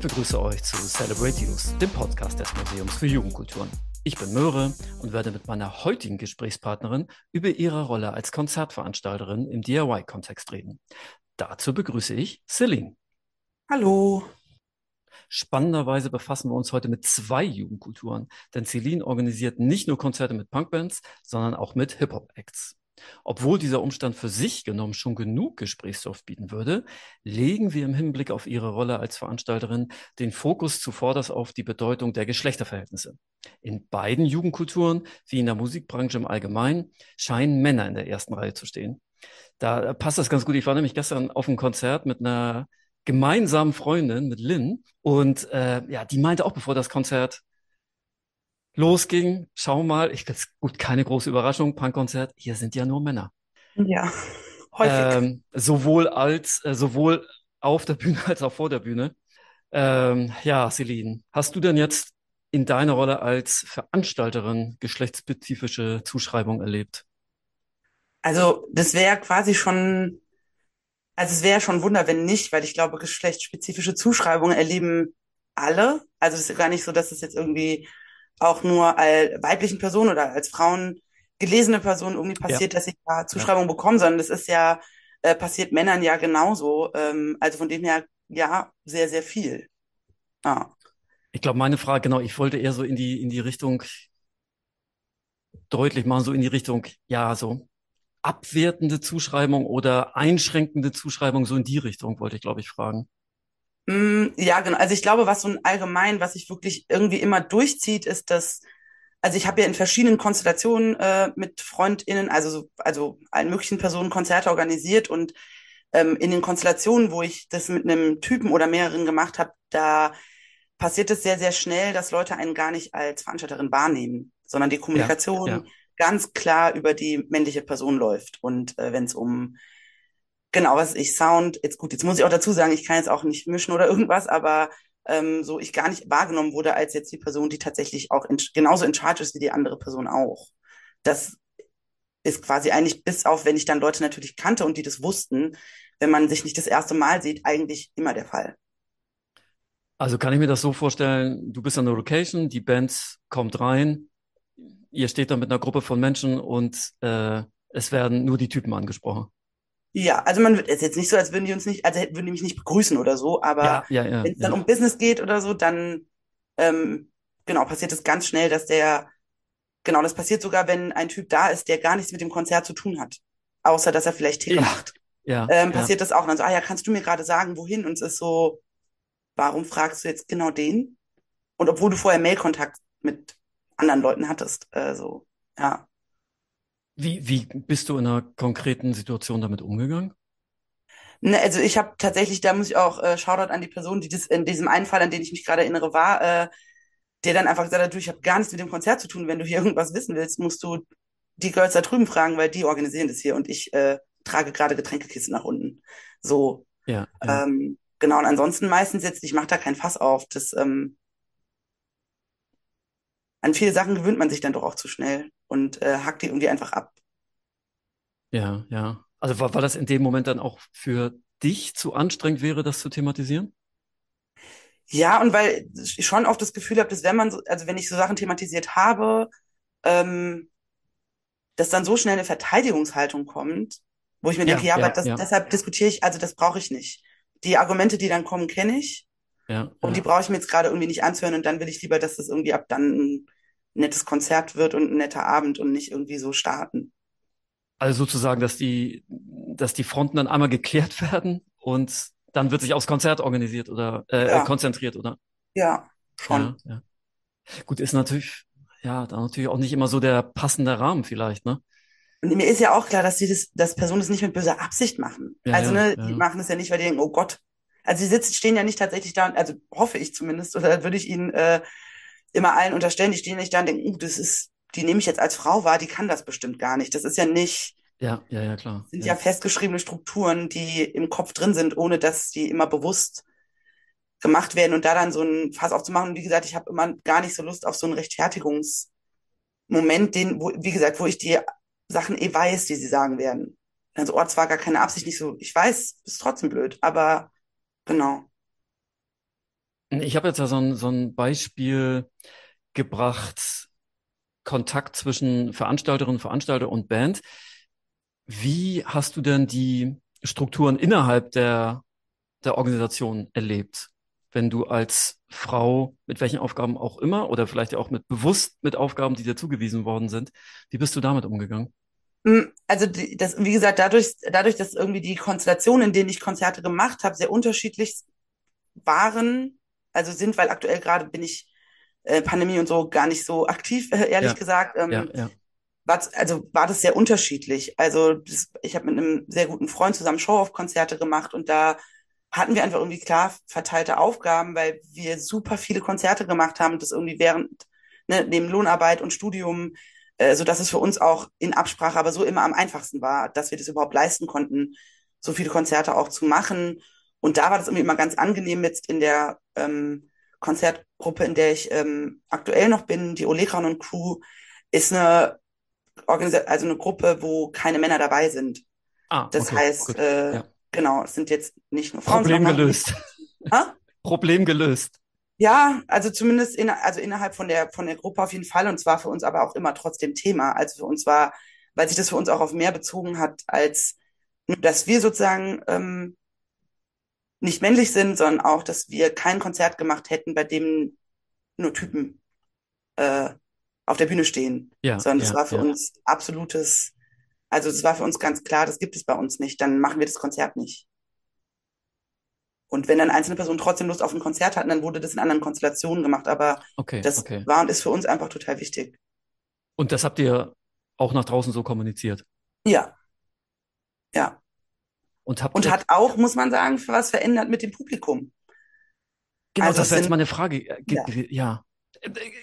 Ich begrüße euch zu Celebrate Youth, dem Podcast des Museums für Jugendkulturen. Ich bin Möhre und werde mit meiner heutigen Gesprächspartnerin über ihre Rolle als Konzertveranstalterin im DIY-Kontext reden. Dazu begrüße ich Celine. Hallo. Spannenderweise befassen wir uns heute mit zwei Jugendkulturen, denn Celine organisiert nicht nur Konzerte mit Punkbands, sondern auch mit Hip-Hop-Acts. Obwohl dieser Umstand für sich genommen schon genug Gesprächsstoff bieten würde, legen wir im Hinblick auf ihre Rolle als Veranstalterin den Fokus zuvorderst auf die Bedeutung der Geschlechterverhältnisse. In beiden Jugendkulturen, wie in der Musikbranche im Allgemeinen, scheinen Männer in der ersten Reihe zu stehen. Da passt das ganz gut. Ich war nämlich gestern auf einem Konzert mit einer gemeinsamen Freundin, mit Lynn, und äh, ja, die meinte auch, bevor das Konzert losging, schau mal, ich gut, keine große Überraschung, Punkkonzert, hier sind ja nur Männer. Ja, häufig. Ähm, sowohl als, äh, sowohl auf der Bühne als auch vor der Bühne. Ähm, ja, Celine, hast du denn jetzt in deiner Rolle als Veranstalterin geschlechtsspezifische Zuschreibung erlebt? Also, das wäre quasi schon, also es wäre schon Wunder, wenn nicht, weil ich glaube, geschlechtsspezifische Zuschreibungen erleben alle. Also es ist gar nicht so, dass es jetzt irgendwie auch nur als weiblichen Personen oder als Frauen gelesene Personen irgendwie passiert, ja. dass sie da Zuschreibungen ja. bekommen, sondern das ist ja, äh, passiert Männern ja genauso. Ähm, also von dem her, ja, sehr, sehr viel. Ah. Ich glaube, meine Frage, genau, ich wollte eher so in die, in die Richtung deutlich machen, so in die Richtung, ja, so abwertende Zuschreibung oder einschränkende Zuschreibung, so in die Richtung wollte ich, glaube ich, fragen. Mm, ja, genau. Also ich glaube, was so ein allgemein, was sich wirklich irgendwie immer durchzieht, ist, dass, also ich habe ja in verschiedenen Konstellationen äh, mit FreundInnen, also so, also allen möglichen Personen Konzerte organisiert und ähm, in den Konstellationen, wo ich das mit einem Typen oder mehreren gemacht habe, da passiert es sehr, sehr schnell, dass Leute einen gar nicht als Veranstalterin wahrnehmen, sondern die Kommunikation ja, ja. ganz klar über die männliche Person läuft. Und äh, wenn es um genau, was ich Sound, jetzt gut, jetzt muss ich auch dazu sagen, ich kann jetzt auch nicht mischen oder irgendwas, aber ähm, so ich gar nicht wahrgenommen wurde als jetzt die Person, die tatsächlich auch in, genauso in Charge ist wie die andere Person auch. Das ist quasi eigentlich bis auf, wenn ich dann Leute natürlich kannte und die das wussten, wenn man sich nicht das erste Mal sieht, eigentlich immer der Fall. Also kann ich mir das so vorstellen, du bist an der Location, die Band kommt rein, ihr steht da mit einer Gruppe von Menschen und äh, es werden nur die Typen angesprochen. Ja, also man wird es jetzt nicht so, als würden die uns nicht, also würden die mich nicht begrüßen oder so, aber ja, ja, ja, wenn es dann um Business geht oder so, dann ähm, genau passiert es ganz schnell, dass der genau das passiert sogar, wenn ein Typ da ist, der gar nichts mit dem Konzert zu tun hat, außer dass er vielleicht Ticker macht. Ja, ähm, passiert das auch. Und dann so, ah ja, kannst du mir gerade sagen, wohin? Und es ist so, warum fragst du jetzt genau den? Und obwohl du vorher Mailkontakt mit anderen Leuten hattest, äh, so ja. Wie, wie bist du in einer konkreten Situation damit umgegangen? Ne, also ich habe tatsächlich, da muss ich auch äh, Shoutout an die Person, die das in diesem einen Fall, an den ich mich gerade erinnere, war, äh, der dann einfach gesagt hat, du, ich habe gar nichts mit dem Konzert zu tun. Wenn du hier irgendwas wissen willst, musst du die Girls da drüben fragen, weil die organisieren das hier und ich äh, trage gerade Getränkekisten nach unten. So. Ja. ja. Ähm, genau, und ansonsten meistens jetzt, ich mache da kein Fass auf. Das, ähm, an viele Sachen gewöhnt man sich dann doch auch zu schnell und äh, hackt die irgendwie einfach ab. Ja, ja. Also war, war das in dem Moment dann auch für dich zu anstrengend wäre, das zu thematisieren? Ja, und weil ich schon oft das Gefühl habe, dass wenn man so, also wenn ich so Sachen thematisiert habe, ähm, dass dann so schnell eine Verteidigungshaltung kommt, wo ich mir ja, denke, ja, ja aber das, ja. deshalb diskutiere ich, also das brauche ich nicht. Die Argumente, die dann kommen, kenne ich. Ja, und die brauche ich mir jetzt gerade irgendwie nicht anzuhören und dann will ich lieber, dass das irgendwie ab dann ein nettes Konzert wird und ein netter Abend und nicht irgendwie so starten. Also sozusagen, dass die, dass die Fronten dann einmal geklärt werden und dann wird sich aufs Konzert organisiert oder äh, ja. konzentriert, oder? Ja, schon. Ja, ja. Gut, ist natürlich, ja, da natürlich auch nicht immer so der passende Rahmen vielleicht, ne? Und mir ist ja auch klar, dass die das, dass Personen das nicht mit böser Absicht machen. Also, ne, die machen es ja nicht, weil die denken, oh Gott. Also, die sitzen, stehen ja nicht tatsächlich da, also hoffe ich zumindest, oder würde ich ihnen äh, immer allen unterstellen, die stehen nicht da und denken, uh, das ist, die nehme ich jetzt als Frau wahr, die kann das bestimmt gar nicht. Das ist ja nicht. Ja, ja, ja, klar. Sind ja. ja festgeschriebene Strukturen, die im Kopf drin sind, ohne dass die immer bewusst gemacht werden und da dann so ein Fass aufzumachen. Und wie gesagt, ich habe immer gar nicht so Lust auf so einen Rechtfertigungsmoment, den, wo, wie gesagt, wo ich die Sachen eh weiß, die sie sagen werden. Also, oh, zwar gar keine Absicht, nicht so, ich weiß, ist trotzdem blöd, aber genau. Ich habe jetzt ja so ein, so ein Beispiel gebracht, Kontakt zwischen Veranstalterinnen, Veranstalter und Band. Wie hast du denn die Strukturen innerhalb der, der Organisation erlebt? Wenn du als Frau mit welchen Aufgaben auch immer oder vielleicht auch mit bewusst mit Aufgaben, die dir zugewiesen worden sind, wie bist du damit umgegangen? Hm, Also das, wie gesagt, dadurch, dadurch, dass irgendwie die Konstellationen, in denen ich Konzerte gemacht habe, sehr unterschiedlich waren, also sind, weil aktuell gerade bin ich äh, Pandemie und so gar nicht so aktiv, äh, ehrlich Ja, gesagt, ja, ähm, ja. war, also war das sehr unterschiedlich. Also das, ich habe mit einem sehr guten Freund zusammen Show-off-Konzerte gemacht und da hatten wir einfach irgendwie klar verteilte Aufgaben, weil wir super viele Konzerte gemacht haben, das irgendwie während, ne, neben Lohnarbeit und Studium, äh, so dass es für uns auch in Absprache, aber so immer am einfachsten war, dass wir das überhaupt leisten konnten, so viele Konzerte auch zu machen. Und da war das irgendwie immer ganz angenehm jetzt in der ähm, Konzertgruppe, in der ich ähm, aktuell noch bin, die Olekran und Crew, ist eine Organisa also eine Gruppe, wo keine Männer dabei sind. Ah, Das okay, heißt, gut. äh, Ja. genau, es sind jetzt nicht nur Frauen, Problem gelöst. Problem gelöst. Ja, also zumindest in, also innerhalb von der, von der Gruppe auf jeden Fall. Und zwar für uns aber auch immer trotzdem Thema. Also für uns war, weil sich das für uns auch auf mehr bezogen hat, als dass wir sozusagen ähm, nicht männlich sind, sondern auch, dass wir kein Konzert gemacht hätten, bei dem nur Typen äh, auf der Bühne stehen. Ja, Sondern das ja, war für ja. uns absolutes, also es war für uns ganz klar, das gibt es bei uns nicht. Dann machen wir das Konzert nicht. Und wenn dann einzelne Personen trotzdem Lust auf ein Konzert hatten, dann wurde das in anderen Konstellationen gemacht. Aber Okay, das okay. war und ist für uns einfach total wichtig. Und das habt ihr auch nach draußen so kommuniziert. Ja, ja. Und habt Und hat auch, muss man sagen, für was verändert mit dem Publikum. genau, Also das wäre jetzt sind, meine Frage äh, ja. Ja.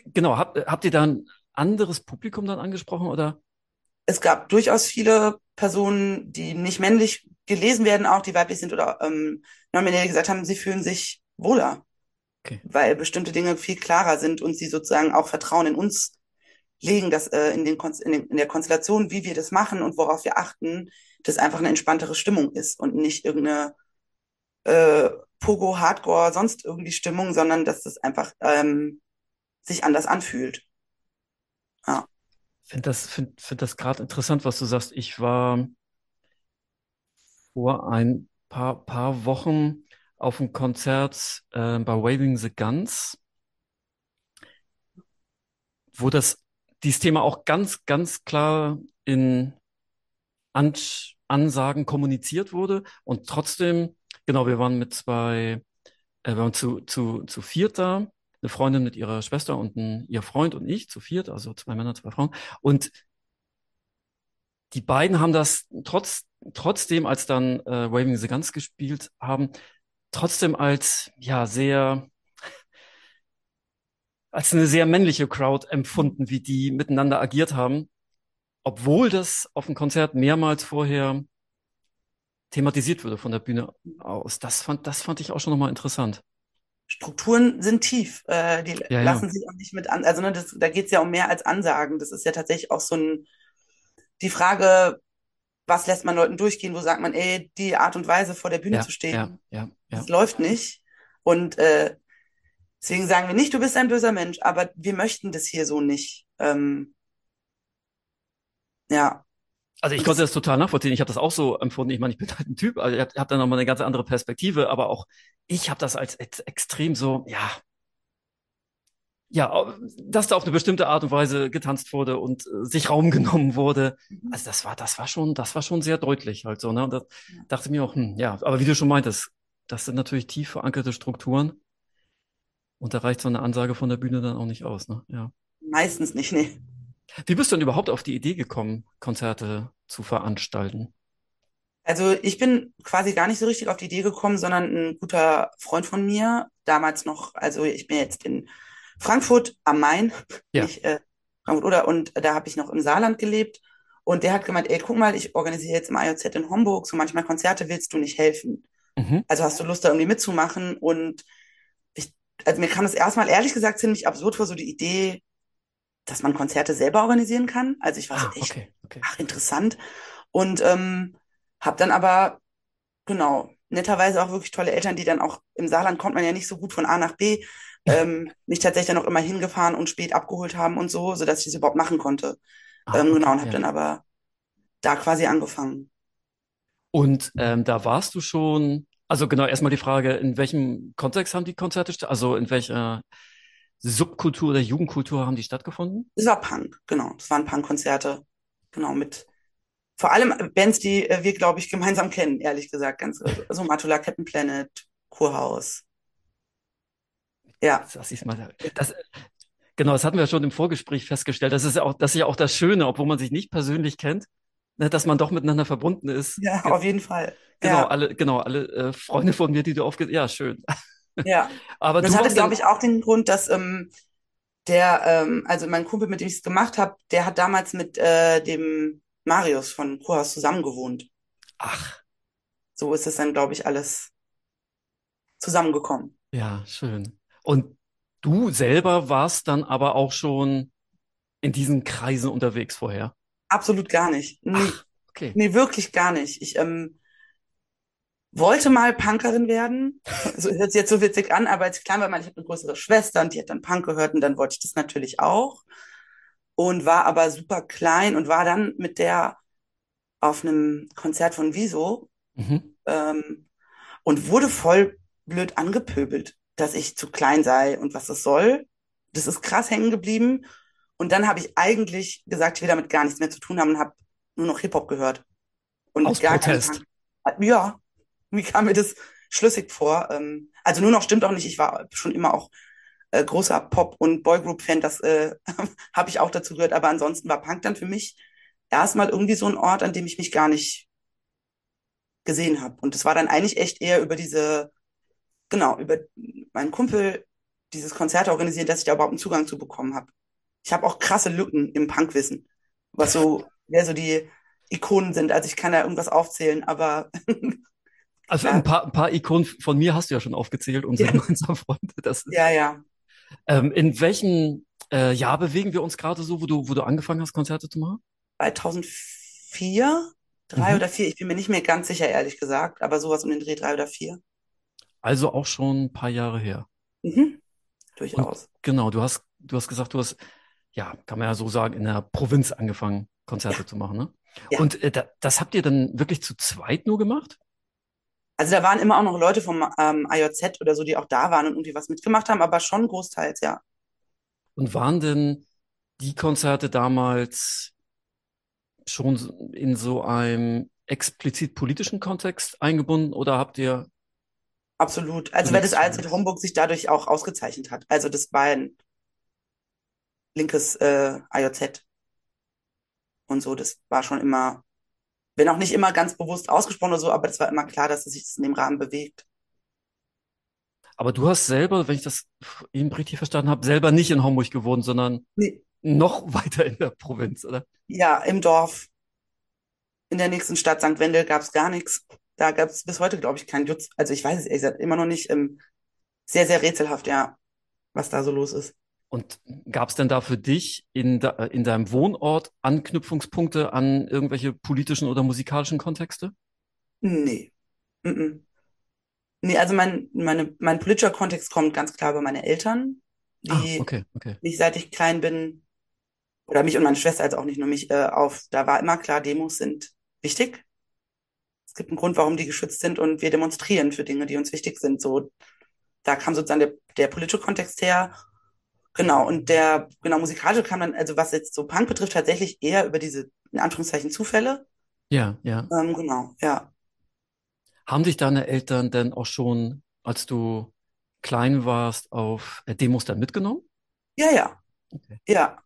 Genau, habt, habt ihr da ein anderes Publikum dann angesprochen oder? es gab durchaus viele Personen, die nicht männlich gelesen werden, auch die weiblich sind oder ähm, nominell gesagt haben, sie fühlen sich wohler, Okay. weil bestimmte Dinge viel klarer sind und sie sozusagen auch Vertrauen in uns legen, dass äh, in den, in den in der Konstellation, wie wir das machen und worauf wir achten, das einfach eine entspanntere Stimmung ist und nicht irgendeine äh, Pogo, Hardcore, sonst irgendwie Stimmung, sondern dass das einfach ähm, sich anders anfühlt. Ja. Finde das, find, find das gerade interessant, was du sagst. Ich war vor ein paar, paar Wochen auf einem Konzert äh, bei Waving the Guns, wo das dieses Thema auch ganz, ganz klar in An Ansagen kommuniziert wurde. Und trotzdem, genau, wir waren mit zwei, äh, wir waren zu, zu, zu viert da, eine Freundin mit ihrer Schwester und ein, ihr Freund und ich, zu viert, also zwei Männer, zwei Frauen. Und die beiden haben das trotz, trotzdem, als dann äh, Waving the Guns gespielt haben, trotzdem als ja sehr als eine sehr männliche Crowd empfunden, wie die miteinander agiert haben, obwohl das auf dem Konzert mehrmals vorher thematisiert wurde von der Bühne aus. Das fand, das fand ich auch schon nochmal interessant. Strukturen sind tief. Äh, die Ja, ja, lassen sich auch nicht mit an, also ne, das, da geht es ja um mehr als Ansagen. Das ist ja tatsächlich auch so ein, die Frage, was lässt man Leuten durchgehen, wo sagt man, ey, die Art und Weise vor der Bühne ja, zu ja, stehen, ja, ja. das läuft nicht. Und äh, deswegen sagen wir nicht, du bist ein böser Mensch, aber wir möchten das hier so nicht. Ähm, ja. Also ich konnte das, total nachvollziehen. Ich habe das auch so empfunden. Ich meine, ich bin halt ein Typ, also ich habe hab da nochmal eine ganz andere Perspektive, aber auch ich habe das als ex extrem so, ja, ja, dass da auf eine bestimmte Art und Weise getanzt wurde und äh, sich Raum genommen wurde. Also das war, das war schon, das war schon sehr deutlich halt so, ne? Und da dachte mir auch, hm, ja, aber wie du schon meintest, das sind natürlich tief verankerte Strukturen und da reicht so eine Ansage von der Bühne dann auch nicht aus, ne? Ja. meistens nicht, nee. Wie bist du denn überhaupt auf die Idee gekommen, Konzerte zu veranstalten? Also ich bin quasi gar nicht so richtig auf die Idee gekommen, sondern ein guter Freund von mir, damals noch, also ich bin jetzt in Frankfurt am Main, Ja. nicht äh, Frankfurt oder, und da habe ich noch im Saarland gelebt. Und der hat gemeint, ey, guck mal, ich organisiere jetzt im IOZ in Homburg so manchmal Konzerte, willst du nicht helfen? Mhm. Also hast du Lust, da irgendwie mitzumachen? Und ich, also mir kam das erstmal ehrlich gesagt ziemlich absurd vor, so die Idee, dass man Konzerte selber organisieren kann. Also ich war so Ah, echt, okay, okay. ach, interessant. Und ähm, habe dann aber, genau, netterweise auch wirklich tolle Eltern, die dann auch im Saarland kommt man ja nicht so gut von A nach B, ähm, mich tatsächlich dann auch immer hingefahren und spät abgeholt haben und so, sodass ich das überhaupt machen konnte. Ah, Ähm, genau, okay, und habe ja. dann aber da quasi angefangen. Und ähm, da warst du schon, also genau, erstmal die Frage, in welchem Kontext haben die Konzerte, also in welcher Subkultur oder Jugendkultur haben die stattgefunden? Das war Punk, genau. Das waren Punk-Konzerte, genau, mit vor allem Bands, die äh, wir, glaube ich, gemeinsam kennen, ehrlich gesagt. Ganz, also Matula, Captain Planet, Kurhaus. Ja, Das ist mal, das, genau, das hatten wir schon im Vorgespräch festgestellt. Das ist ja auch, das ist ja auch das Schöne, obwohl man sich nicht persönlich kennt, ne, dass man doch miteinander verbunden ist. ja, auf jeden Fall. Genau, Ja, alle, genau, alle äh, Freunde von mir, die du aufge, ja, schön. Ja. Aber das hatte, glaube ich, auch den Grund, dass ähm, der, ähm, also mein Kumpel, mit dem ich es gemacht habe, der hat damals mit äh, dem Marius von Kurhaus zusammen gewohnt. ach, So ist es dann, glaube ich, alles zusammengekommen. ja, schön. Und du selber warst dann aber auch schon in diesen Kreisen unterwegs vorher. Absolut gar nicht. Nee, Ach, okay. nee, wirklich gar nicht. Ich ähm, wollte mal Punkerin werden. So hört sich jetzt so witzig an, aber als ich klein war, meine ich habe eine größere Schwester und die hat dann Punk gehört und dann wollte ich das natürlich auch und war aber super klein und war dann mit der auf einem Konzert von Wieso Mhm. ähm, und wurde voll blöd angepöbelt, dass ich zu klein sei und was das soll. Das ist krass hängen geblieben. Und dann habe ich eigentlich gesagt, ich will damit gar nichts mehr zu tun haben und habe nur noch Hip-Hop gehört. Und Aus gar keinen Protest. Punk. Ja, wie kam mir das schlüssig vor? Ähm, also nur noch stimmt auch nicht. Ich war schon immer auch äh, großer Pop- und Boygroup-Fan. Das äh, habe ich auch dazu gehört. Aber ansonsten war Punk dann für mich erstmal irgendwie so ein Ort, an dem ich mich gar nicht gesehen habe. Und es war dann eigentlich echt eher über diese, genau, über meinen Kumpel dieses Konzert organisieren, dass ich da überhaupt einen Zugang zu bekommen habe. Ich habe auch krasse Lücken im Punkwissen, was so, wer so die Ikonen sind. Also ich kann da irgendwas aufzählen, aber Also ja, ein paar, ein paar Ikonen von mir hast du ja schon aufgezählt, unsere ja, gemeinsamen Freunde. Das ist, ja, ja. ähm, in welchem äh, Jahr bewegen wir uns gerade so, wo du, wo du angefangen hast, Konzerte zu machen? 2004, drei Mhm. oder vier, ich bin mir nicht mehr ganz sicher, ehrlich gesagt, aber sowas um den Dreh drei oder vier. Also auch schon ein paar Jahre her. Mhm, Und durchaus. genau, du hast, du hast gesagt, du hast, ja, kann man ja so sagen, in der Provinz angefangen, Ja, Konzerte zu machen, ne? ja. Und äh, da, das habt ihr dann wirklich zu zweit nur gemacht? Also da waren immer auch noch Leute vom ähm, IJZ oder so, die auch da waren und irgendwie was mitgemacht haben, aber schon großteils, ja. Und waren denn die Konzerte damals schon in so einem explizit politischen Kontext eingebunden oder habt ihr Absolut. Also weil das ALZ Homburg sich dadurch auch ausgezeichnet hat. Also das war ein linkes äh, IJZ und so. Das war schon immer, wenn auch nicht immer ganz bewusst ausgesprochen oder so, aber das war immer klar, dass es sich in dem Rahmen bewegt. Aber du hast selber, wenn ich das eben richtig verstanden habe, selber nicht in Homburg gewohnt, sondern Nee. noch weiter in der Provinz, oder? Ja, im Dorf, in der nächsten Stadt St. Wendel gab es gar nichts. Da gab es bis heute, glaube ich, keinen Jutz. Also ich weiß es ehrlich gesagt immer noch nicht. Ähm, sehr, sehr rätselhaft, ja, was da so los ist. Und gab es denn da für dich in, de, in deinem Wohnort Anknüpfungspunkte an irgendwelche politischen oder musikalischen Kontexte? Nee. Mm-mm. Nee, also mein, meine, mein politischer Kontext kommt ganz klar über meine Eltern, Ah, die okay, okay. mich, seit ich klein bin, oder mich und meine Schwester, also auch nicht nur mich, äh, auf, da war immer klar, Demos sind wichtig. Es gibt einen Grund, warum die geschützt sind und wir demonstrieren für Dinge, die uns wichtig sind. So, da kam sozusagen der, der politische Kontext her. Genau, und der, genau, musikalische kam dann, also was jetzt so Punk betrifft, tatsächlich eher über diese, in Anführungszeichen, Zufälle. Ja, ja. Ähm, genau, ja. Haben dich deine Eltern denn auch schon, als du klein warst, auf äh, Demos dann mitgenommen? Ja, ja, Okay. ja.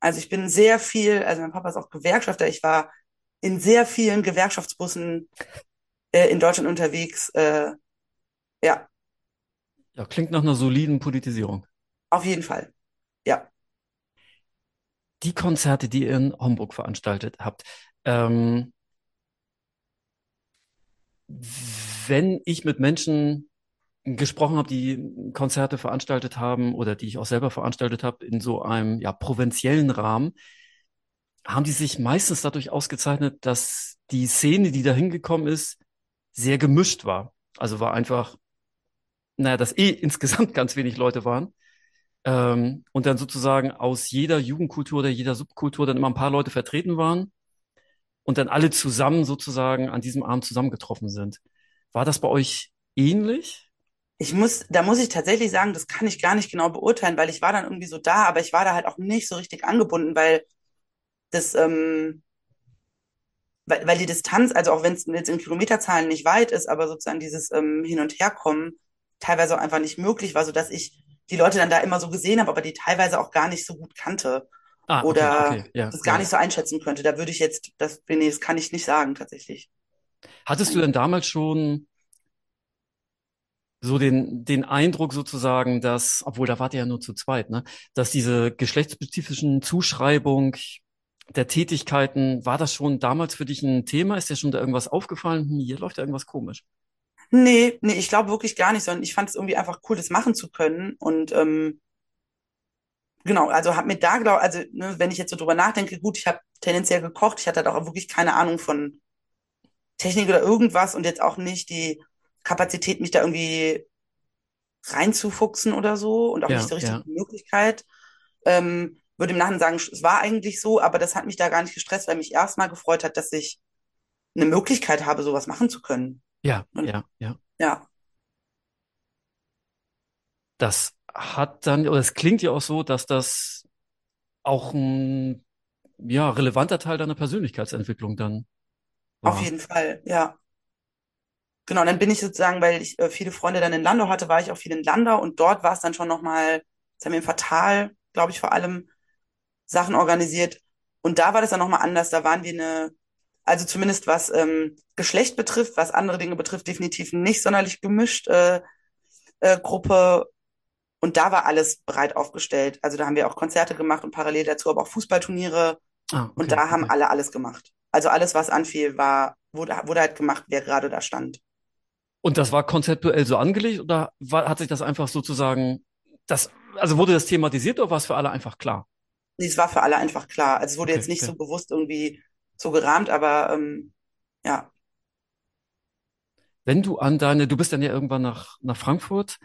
Also ich bin sehr viel, also mein Papa ist auch Gewerkschafter, ich war in sehr vielen Gewerkschaftsbussen äh, in Deutschland unterwegs. Äh, ja, Ja, klingt nach einer soliden Politisierung. Auf jeden Fall. Ja. Die Konzerte, die ihr in Homburg veranstaltet habt, ähm, wenn ich mit Menschen gesprochen habe, die Konzerte veranstaltet haben oder die ich auch selber veranstaltet habe in so einem ja provinziellen Rahmen, haben die sich meistens dadurch ausgezeichnet, dass die Szene, die da hingekommen ist, sehr gemischt war. Also war einfach, naja, dass eh insgesamt ganz wenig Leute waren. Ähm, und dann sozusagen aus jeder Jugendkultur oder jeder Subkultur dann immer ein paar Leute vertreten waren und dann alle zusammen sozusagen an diesem Abend zusammengetroffen sind. War das bei euch ähnlich? Ich muss, da muss ich tatsächlich sagen, das kann ich gar nicht genau beurteilen, weil ich war dann irgendwie so da, aber ich war da halt auch nicht so richtig angebunden, weil das, ähm, weil, weil die Distanz, also auch wenn es jetzt in Kilometerzahlen nicht weit ist, aber sozusagen dieses ähm, Hin- und Herkommen teilweise auch einfach nicht möglich war, so dass ich die Leute dann da immer so gesehen habe, aber die teilweise auch gar nicht so gut kannte Ah, okay, oder okay, ja, das gar ja. nicht so einschätzen könnte. Da würde ich jetzt, das, nee, das kann ich nicht sagen tatsächlich. Hattest du denn damals schon so den, den Eindruck sozusagen, dass, obwohl da wart ihr ja nur zu zweit, ne, dass diese geschlechtsspezifischen Zuschreibung der Tätigkeiten, war das schon damals für dich ein Thema? Ist dir schon da irgendwas aufgefallen? Hm, hier läuft ja irgendwas komisch. Nee, nee, ich glaube wirklich gar nicht, sondern ich fand es irgendwie einfach cool, das machen zu können. Und ähm, genau, also habe mir da glaube, also ne, wenn ich jetzt so drüber nachdenke, gut, ich habe tendenziell gekocht, ich hatte da auch wirklich keine Ahnung von Technik oder irgendwas und jetzt auch nicht die Kapazität, mich da irgendwie reinzufuchsen oder so und auch nicht Ja, so richtig ja, die Möglichkeit. Ähm, würde im Nachhinein sagen, es war eigentlich so, aber das hat mich da gar nicht gestresst, weil mich erstmal gefreut hat, dass ich eine Möglichkeit habe, sowas machen zu können. Ja, Und ja, ja. ja, Das hat dann, oder es klingt ja auch so, dass das auch ein, ja, relevanter Teil deiner Persönlichkeitsentwicklung dann auf war. jeden Fall, ja. Genau, und dann bin ich sozusagen, weil ich äh, viele Freunde dann in Landau hatte, war ich auch viel in Landau und dort war es dann schon nochmal, jetzt haben wir im Fatal, glaube ich, vor allem Sachen organisiert. Und da war das dann nochmal anders. Da waren wir eine, also zumindest was ähm, Geschlecht betrifft, was andere Dinge betrifft, definitiv nicht sonderlich gemischt äh, äh, Gruppe. Und da war alles breit aufgestellt. Also da haben wir auch Konzerte gemacht und parallel dazu aber auch Fußballturniere. Ah, Und okay, da haben okay. alle alles gemacht. Also alles, was anfiel, war, wurde, wurde halt gemacht, wer gerade da stand. Und das war konzeptuell so angelegt oder war, hat sich das einfach sozusagen, das, also wurde das thematisiert oder war es für alle einfach klar? Nee, Es war für alle einfach klar. Also es wurde Okay, jetzt nicht okay. so bewusst irgendwie so gerahmt, aber ähm, ja, Wenn du an deine, du bist dann ja irgendwann nach, nach Frankfurt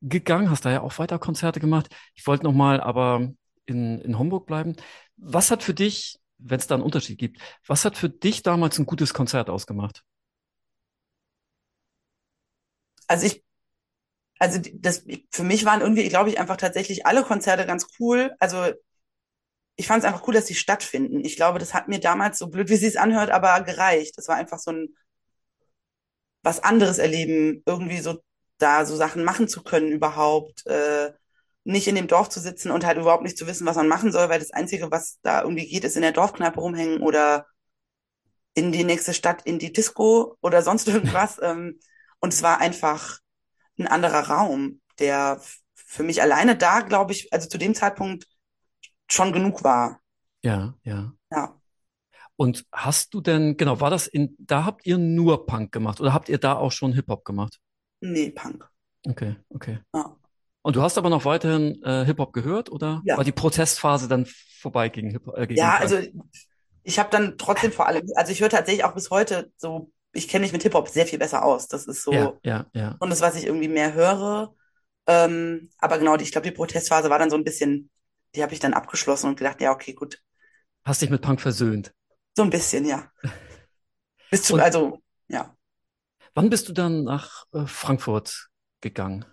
gegangen, hast da ja auch weiter Konzerte gemacht. Ich wollte nochmal aber in, in Homburg bleiben. Was hat für dich, wenn es da einen Unterschied gibt, was hat für dich damals ein gutes Konzert ausgemacht? also ich, also das, für mich waren irgendwie, glaube ich, einfach tatsächlich alle Konzerte ganz cool. Also ich fand es einfach cool, dass die stattfinden. Ich glaube, das hat mir damals, so blöd wie sie es anhört, aber gereicht. Das war einfach so ein was anderes erleben, irgendwie so da so Sachen machen zu können überhaupt, äh, nicht in dem Dorf zu sitzen und halt überhaupt nicht zu wissen, was man machen soll, weil das Einzige, was da irgendwie geht, ist in der Dorfkneipe rumhängen oder in die nächste Stadt, in die Disco oder sonst irgendwas. Ähm, und es war einfach ein anderer Raum, der für mich alleine da, glaube ich, also zu dem Zeitpunkt schon genug war. Ja, ja. Ja, Und hast du denn, genau, war das in, da habt ihr nur Punk gemacht oder habt ihr da auch schon Hip-Hop gemacht? nee, Punk. Okay, okay. Ja, Und du hast aber noch weiterhin äh, Hip-Hop gehört oder war ja, die Protestphase dann vorbei gegen Hip äh, gegen ja Punk? also ich habe dann trotzdem vor allem, also ich höre tatsächlich auch bis heute so, ich kenne mich mit Hip-Hop sehr viel besser aus. Das ist Ja, so ja, ja. schon das, was ich irgendwie mehr höre. Ähm, aber genau, die, ich glaube, die Protestphase war dann so ein bisschen, die habe ich dann abgeschlossen und gedacht, ja, okay, gut. Hast dich mit Punk versöhnt. So ein bisschen, ja. Bis zu, Und also, ja. wann bist du dann nach äh, Frankfurt gegangen?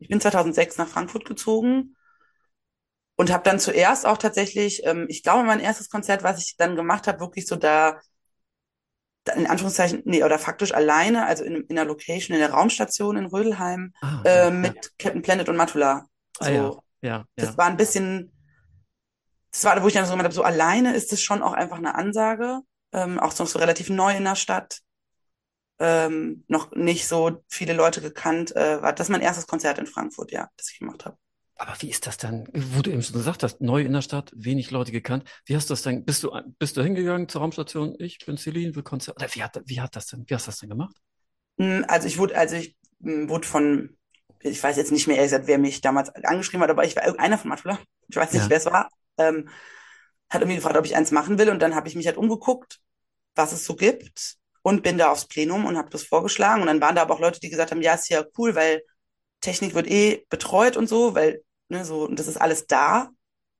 Ich bin 2006 nach Frankfurt gezogen und habe dann zuerst auch tatsächlich, ähm, ich glaube, mein erstes Konzert, was ich dann gemacht habe, wirklich so da, da in Anführungszeichen, nee, oder faktisch alleine, also in, in einer Location, in der Raumstation in Rödelheim, Ah, äh, ja, ja. mit Captain Planet und Matula. Ah ja, So, ja, das ja. war ein bisschen, das war, wo ich dann so gemeint habe, so alleine ist es schon auch einfach eine Ansage, ähm, auch so, so relativ neu in der Stadt, ähm, noch nicht so viele Leute gekannt, äh, war das mein erstes Konzert in Frankfurt, ja, das ich gemacht habe. Aber wie ist das dann, wo du eben schon gesagt hast, neu in der Stadt, wenig Leute gekannt. Wie hast du das denn, bist du, bist du hingegangen zur Raumstation? Ich bin Celine, will Konzert. Oder wie hat, wie hat das denn, wie hast du das denn gemacht? Mm, Also ich wurde, also ich mm, wurde von, ich weiß jetzt nicht mehr ehrlich gesagt, wer mich damals angeschrieben hat, aber ich war irgendeiner von Matula, ich weiß nicht, Ja, wer es war, ähm, hat irgendwie gefragt, ob ich eins machen will und dann habe ich mich halt umgeguckt, was es so gibt und bin da aufs Plenum und habe das vorgeschlagen. Und dann waren da aber auch Leute, die gesagt haben, ja, ist ja cool, weil Technik wird eh betreut und so, weil, ne, so, und das ist alles da.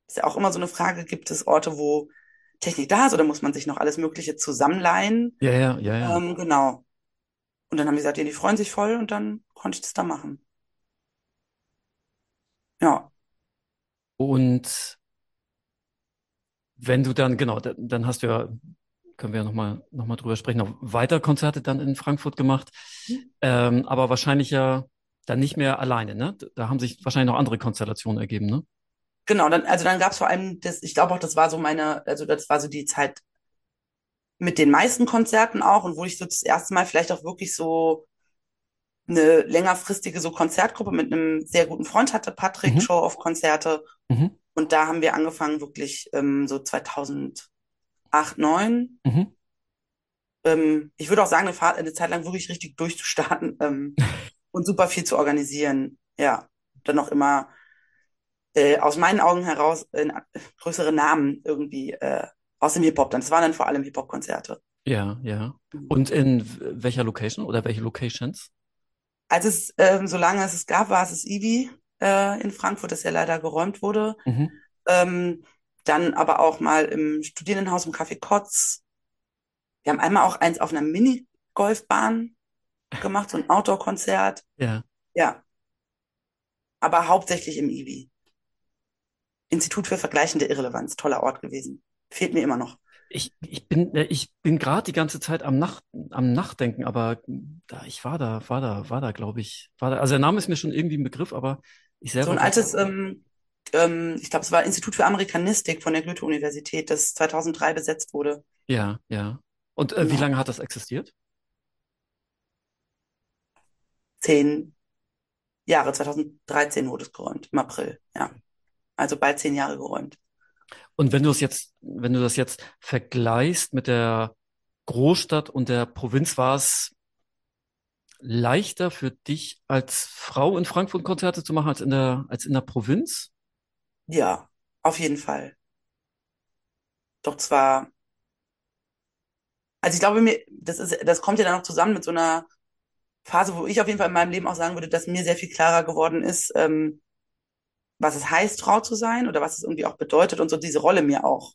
Ist ja auch immer so eine Frage, gibt es Orte, wo Technik da ist oder muss man sich noch alles Mögliche zusammenleihen? Ja, ja, ja, ja. Ähm, genau. Und dann haben die gesagt, ja, die freuen sich voll und dann konnte ich das da machen. Ja. Und wenn du dann, genau, da- dann hast du ja, können wir ja nochmal noch mal drüber sprechen, noch weiter Konzerte dann in Frankfurt gemacht. Ähm, aber wahrscheinlich ja dann nicht mehr alleine, ne? Da haben sich wahrscheinlich noch andere Konstellationen ergeben, ne? Genau, dann, also dann gab es vor allem das, ich glaube auch, das war so meine, also das war so die Zeit mit den meisten Konzerten auch und wo ich so das erste Mal vielleicht auch wirklich so eine längerfristige so Konzertgruppe mit einem sehr guten Freund hatte, Patrick, Mhm. Show-Off-Konzerte. Mhm. Und da haben wir angefangen, wirklich ähm, so 2008, 2009. Mhm. Ähm, ich würde auch sagen, eine, Fahrt, eine Zeit lang wirklich richtig durchzustarten ähm, und super viel zu organisieren. Ja, dann auch immer äh, aus meinen Augen heraus äh, größere Namen irgendwie äh, aus dem Hip-Hop. Dann, das waren dann vor allem Hip-Hop-Konzerte. Ja, ja. Und in welcher Location oder welche Locations? Als es, ähm, solange es es gab, war es das Ivi äh, in Frankfurt, das ja leider geräumt wurde. Mhm. Ähm, dann aber auch mal im Studierendenhaus im Café Kotz. Wir haben einmal auch eins auf einer Minigolfbahn gemacht, so ein Outdoor-Konzert. Ja. Ja, aber hauptsächlich im IWI. Institut für vergleichende Irrelevanz, toller Ort gewesen. Fehlt mir immer noch. Ich, ich bin, äh, ich bin gerade die ganze Zeit am Nach, am Nachdenken, aber da, ich war da, war da, war da, glaube ich, war da. Also der Name ist mir schon irgendwie ein Begriff, aber So ein altes, ähm, ähm, ich glaube, es war Institut für Amerikanistik von der Goethe-Universität, das 2003 besetzt wurde. Ja, ja. Und äh, wie Genau. lange hat das existiert? Zehn Jahre, 2013 wurde es geräumt, im April, ja. Also bald zehn Jahre geräumt. Und wenn du es jetzt, wenn du das jetzt vergleichst mit der Großstadt und der Provinz, war es leichter für dich als Frau in Frankfurt Konzerte zu machen als in der, als in der Provinz? Ja, auf jeden Fall. Doch zwar, also ich glaube mir, das ist, das kommt ja dann auch zusammen mit so einer Phase, wo ich auf jeden Fall in meinem Leben auch sagen würde, dass mir sehr viel klarer geworden ist, ähm, was es heißt, Frau zu sein oder was es irgendwie auch bedeutet und so diese Rolle mir auch.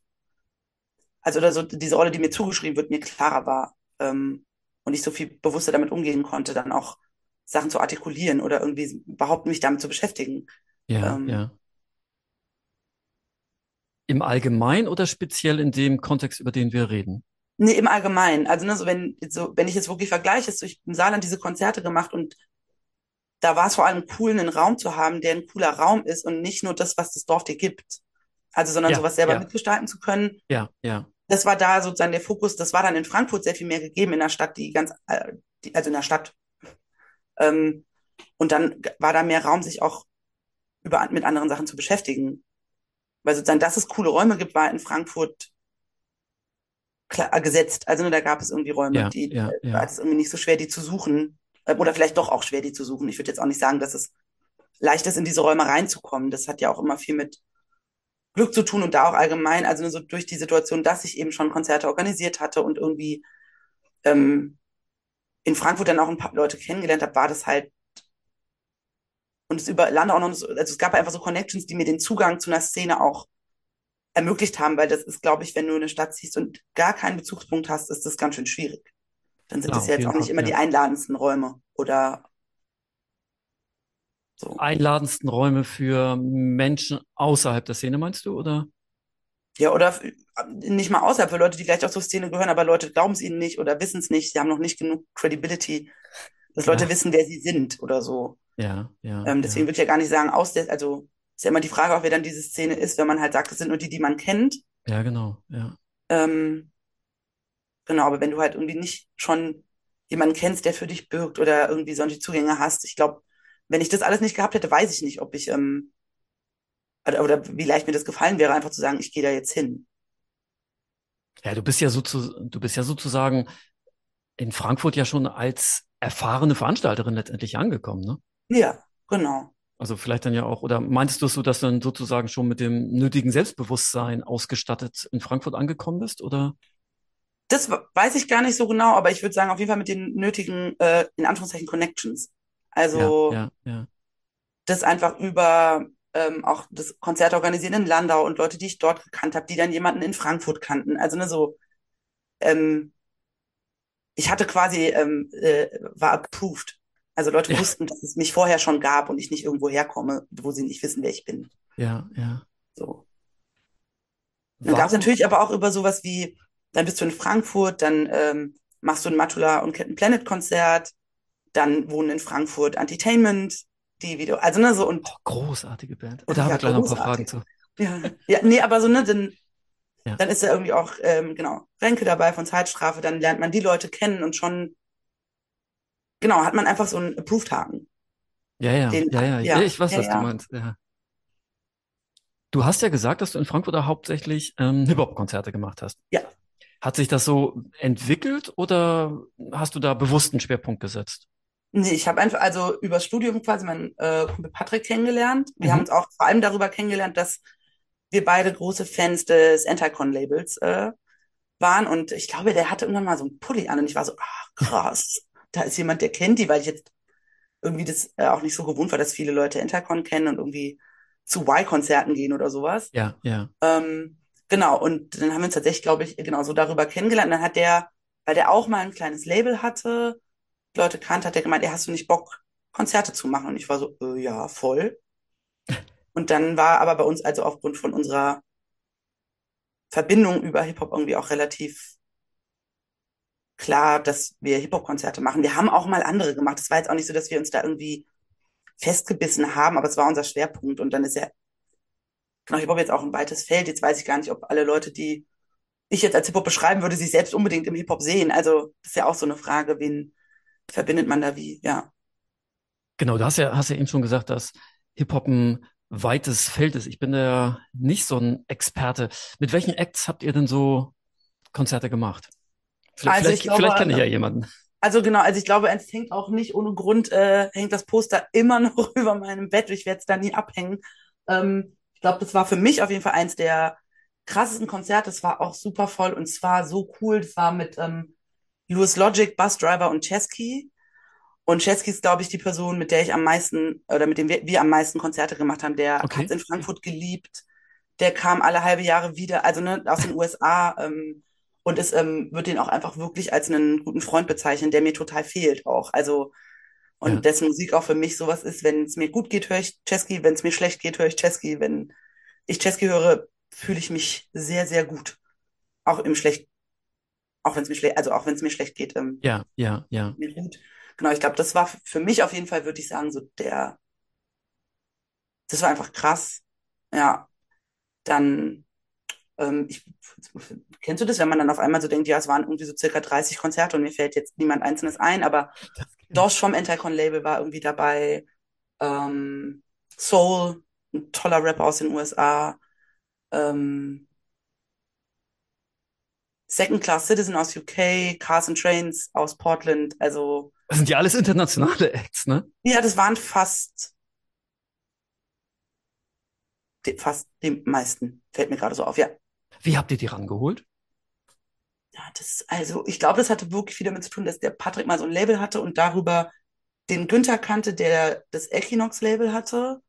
Also oder so diese Rolle, die mir zugeschrieben wird, mir klarer war ähm, und ich so viel bewusster damit umgehen konnte, dann auch Sachen zu artikulieren oder irgendwie überhaupt mich damit zu beschäftigen. Ja, Ähm, ja. Im Allgemeinen oder speziell in dem Kontext, über den wir reden? Nee, im Allgemeinen. Also, ne, so wenn, so, wenn ich jetzt wirklich vergleiche, so ich im Saarland diese Konzerte gemacht und da war es vor allem cool, einen Raum zu haben, der ein cooler Raum ist und nicht nur das, was das Dorf dir gibt. Also, sondern Ja, sowas selber ja. mitgestalten zu können. Ja, ja. Das war da sozusagen der Fokus. Das war dann in Frankfurt sehr viel mehr gegeben, in der Stadt, die ganz, äh, die, also in der Stadt. Ähm, und dann war da mehr Raum, sich auch über, mit anderen Sachen zu beschäftigen. Weil sozusagen, dass es coole Räume gibt, war in Frankfurt klar, äh, gesetzt. Also ne, da gab es irgendwie Räume, Ja, die, ja, äh, ja. war es irgendwie nicht so schwer, die zu suchen. Äh, Oder vielleicht doch auch schwer, die zu suchen. Ich würde jetzt auch nicht sagen, dass es leicht ist, in diese Räume reinzukommen. Das hat ja auch immer viel mit Glück zu tun und da auch allgemein, also nur so durch die Situation, dass ich eben schon Konzerte organisiert hatte und irgendwie ähm, in Frankfurt dann auch ein paar Leute kennengelernt habe, war das halt und es über Lande auch noch so, also es gab einfach so Connections, die mir den Zugang zu einer Szene auch ermöglicht haben, weil das ist, glaube ich, wenn du in eine Stadt ziehst und gar keinen Bezugspunkt hast, ist das ganz schön schwierig. Dann sind das ja jetzt auch nicht immer ja. die einladendsten Räume oder so. Einladendsten Räume für Menschen außerhalb der Szene, meinst du, oder? Ja, oder nicht mal außerhalb für Leute, die vielleicht auch zur Szene gehören, aber Leute glauben es ihnen nicht oder wissen es nicht, sie haben noch nicht genug Credibility, dass Leute Ja. wissen, wer sie sind oder so. Ja, ja, Ähm, deswegen ja. würde ich ja gar nicht sagen, aus der, also ist ja immer die Frage, auch wer dann diese Szene ist, wenn man halt sagt, das sind nur die, die man kennt. Ja, genau, ja. Ähm, genau, aber wenn du halt irgendwie nicht schon jemanden kennst, der für dich birgt oder irgendwie solche Zugänge hast, ich glaube, wenn ich das alles nicht gehabt hätte, weiß ich nicht, ob ich, ähm, oder, oder wie leicht mir das gefallen wäre, einfach zu sagen, ich gehe da jetzt hin. Ja, du bist ja sozu, du bist ja sozusagen in Frankfurt ja schon als erfahrene Veranstalterin letztendlich angekommen, ne? Ja, genau. Also vielleicht dann ja auch, oder meintest du es so, dass du dann sozusagen schon mit dem nötigen Selbstbewusstsein ausgestattet in Frankfurt angekommen bist, oder? Das weiß ich gar nicht so genau, aber ich würde sagen, auf jeden Fall mit den nötigen, äh, in Anführungszeichen, Connections. Ja, Also ja, ja. das einfach über ähm, auch das Konzert organisieren in Landau und Leute, die ich dort gekannt habe, die dann jemanden in Frankfurt kannten. Also ne, so, ähm, ich hatte quasi, ähm, äh, war approved. Also Leute Ja, wussten, dass es mich vorher schon gab und ich nicht irgendwo herkomme, wo sie nicht wissen, wer ich bin. ja, ja. So. Dann gab es natürlich aber auch über sowas wie, dann bist du in Frankfurt, dann ähm, machst du ein Matula und Captain Planet Konzert, dann wohnen in Frankfurt Entertainment, die wieder, also ne, so Oh, und großartige Band. Oh, da haben ja, wir gleich noch ein paar Fragen zu. Ja, ja, nee, aber so, ne, dann, Ja, dann ist da irgendwie auch, ähm, genau, Renke dabei von Zeitstrafe, dann lernt man die Leute kennen und schon, genau, hat man einfach so einen Approved-Haken. ja, ja, Den, ja, ja. Ja, Ich weiß, was du meinst. Ja. Du hast ja gesagt, dass du in Frankfurt hauptsächlich ähm, Hip-Hop-Konzerte gemacht hast. ja. Hat sich das so entwickelt oder hast du da bewusst einen Schwerpunkt gesetzt? Nee, ich habe einfach, also übers Studium quasi meinen äh, Kumpel Patrick kennengelernt. Wir haben Mhm. uns auch vor allem darüber kennengelernt, dass wir beide große Fans des Entercon-Labels äh, waren. Und ich glaube, der hatte irgendwann mal so einen Pulli an und ich war so, ach krass, da ist jemand, der kennt die, weil ich jetzt irgendwie das äh, auch nicht so gewohnt war, dass viele Leute Entercon kennen und irgendwie zu Y-Konzerten gehen oder sowas. Ja, ja. Ähm, genau, und dann haben wir uns tatsächlich, glaube ich, genau so darüber kennengelernt. Und dann hat der, weil der auch mal ein kleines Label hatte, Leute kannte, hat der gemeint, ey, hast du nicht Bock, Konzerte zu machen? Und ich war so, äh, ja, voll. Und dann war aber bei uns also aufgrund von unserer Verbindung über Hip-Hop irgendwie auch relativ klar, dass wir Hip-Hop-Konzerte machen. Wir haben auch mal andere gemacht. Es war jetzt auch nicht so, dass wir uns da irgendwie festgebissen haben, aber es war unser Schwerpunkt. Und dann ist ja, genau, Hip-Hop jetzt auch ein weites Feld. Jetzt weiß ich gar nicht, ob alle Leute, die ich jetzt als Hip-Hop beschreiben würde, sich selbst unbedingt im Hip-Hop sehen. Also, das ist ja auch so eine Frage, wen verbindet man da wie? Ja. Genau, du hast ja, hast ja eben schon gesagt, dass Hip-Hop ein weites Feld ist. Ich bin da ja nicht so ein Experte. Mit welchen Acts habt ihr denn so Konzerte gemacht? Vielleicht, Also ich vielleicht, vielleicht kenne ich ja jemanden. also genau, also ich glaube, es hängt auch nicht ohne Grund, äh, hängt das Poster immer noch über meinem Bett. Ich werde es da nie abhängen. Ähm, ich glaube, das war für mich auf jeden Fall eins der krassesten Konzerte. Es war auch super voll und es war so cool. Das war mit ähm, Louis Logic, Bus Driver und Chesky. Und Chesky ist, glaube ich, die Person, mit der ich am meisten oder mit dem wir, wir am meisten Konzerte gemacht haben. Der hat es Okay. in Frankfurt geliebt. Der kam alle halbe Jahre wieder, also ne, aus den USA. Ähm, und es ähm, wird den auch einfach wirklich als einen guten Freund bezeichnen, der mir total fehlt auch. Also, und Ja. dessen Musik auch für mich sowas ist, wenn es mir gut geht, höre ich Chesky, wenn es mir schlecht geht, höre ich Chesky. Wenn ich Chesky höre, fühle ich mich sehr, sehr gut. Auch im schlecht, auch wenn es mir schlecht, also auch wenn es mir schlecht geht, ähm, Ja, ja, ja. mir gut. Genau, ich glaube, das war für mich auf jeden Fall, würde ich sagen, so der, das war einfach krass. Ja, dann, ähm, ich, kennst du das, wenn man dann auf einmal so denkt, ja, es waren irgendwie so circa 30 Konzerte und mir fällt jetzt niemand Einzelnes ein, aber. Dosh vom Entercon-Label war irgendwie dabei, ähm, Soul, ein toller Rapper aus den USA, ähm, Second Class Citizen aus UK, Cars and Trains aus Portland, also, Das sind ja alles internationale Acts, ne? ja, das waren fast, die, fast die meisten, fällt mir gerade so auf, ja. Wie habt ihr die rangeholt? Ja, das, also, ich glaube, das hatte wirklich viel damit zu tun, dass der Patrick mal so ein Label hatte und darüber den Günther kannte, der das Equinox-Label hatte.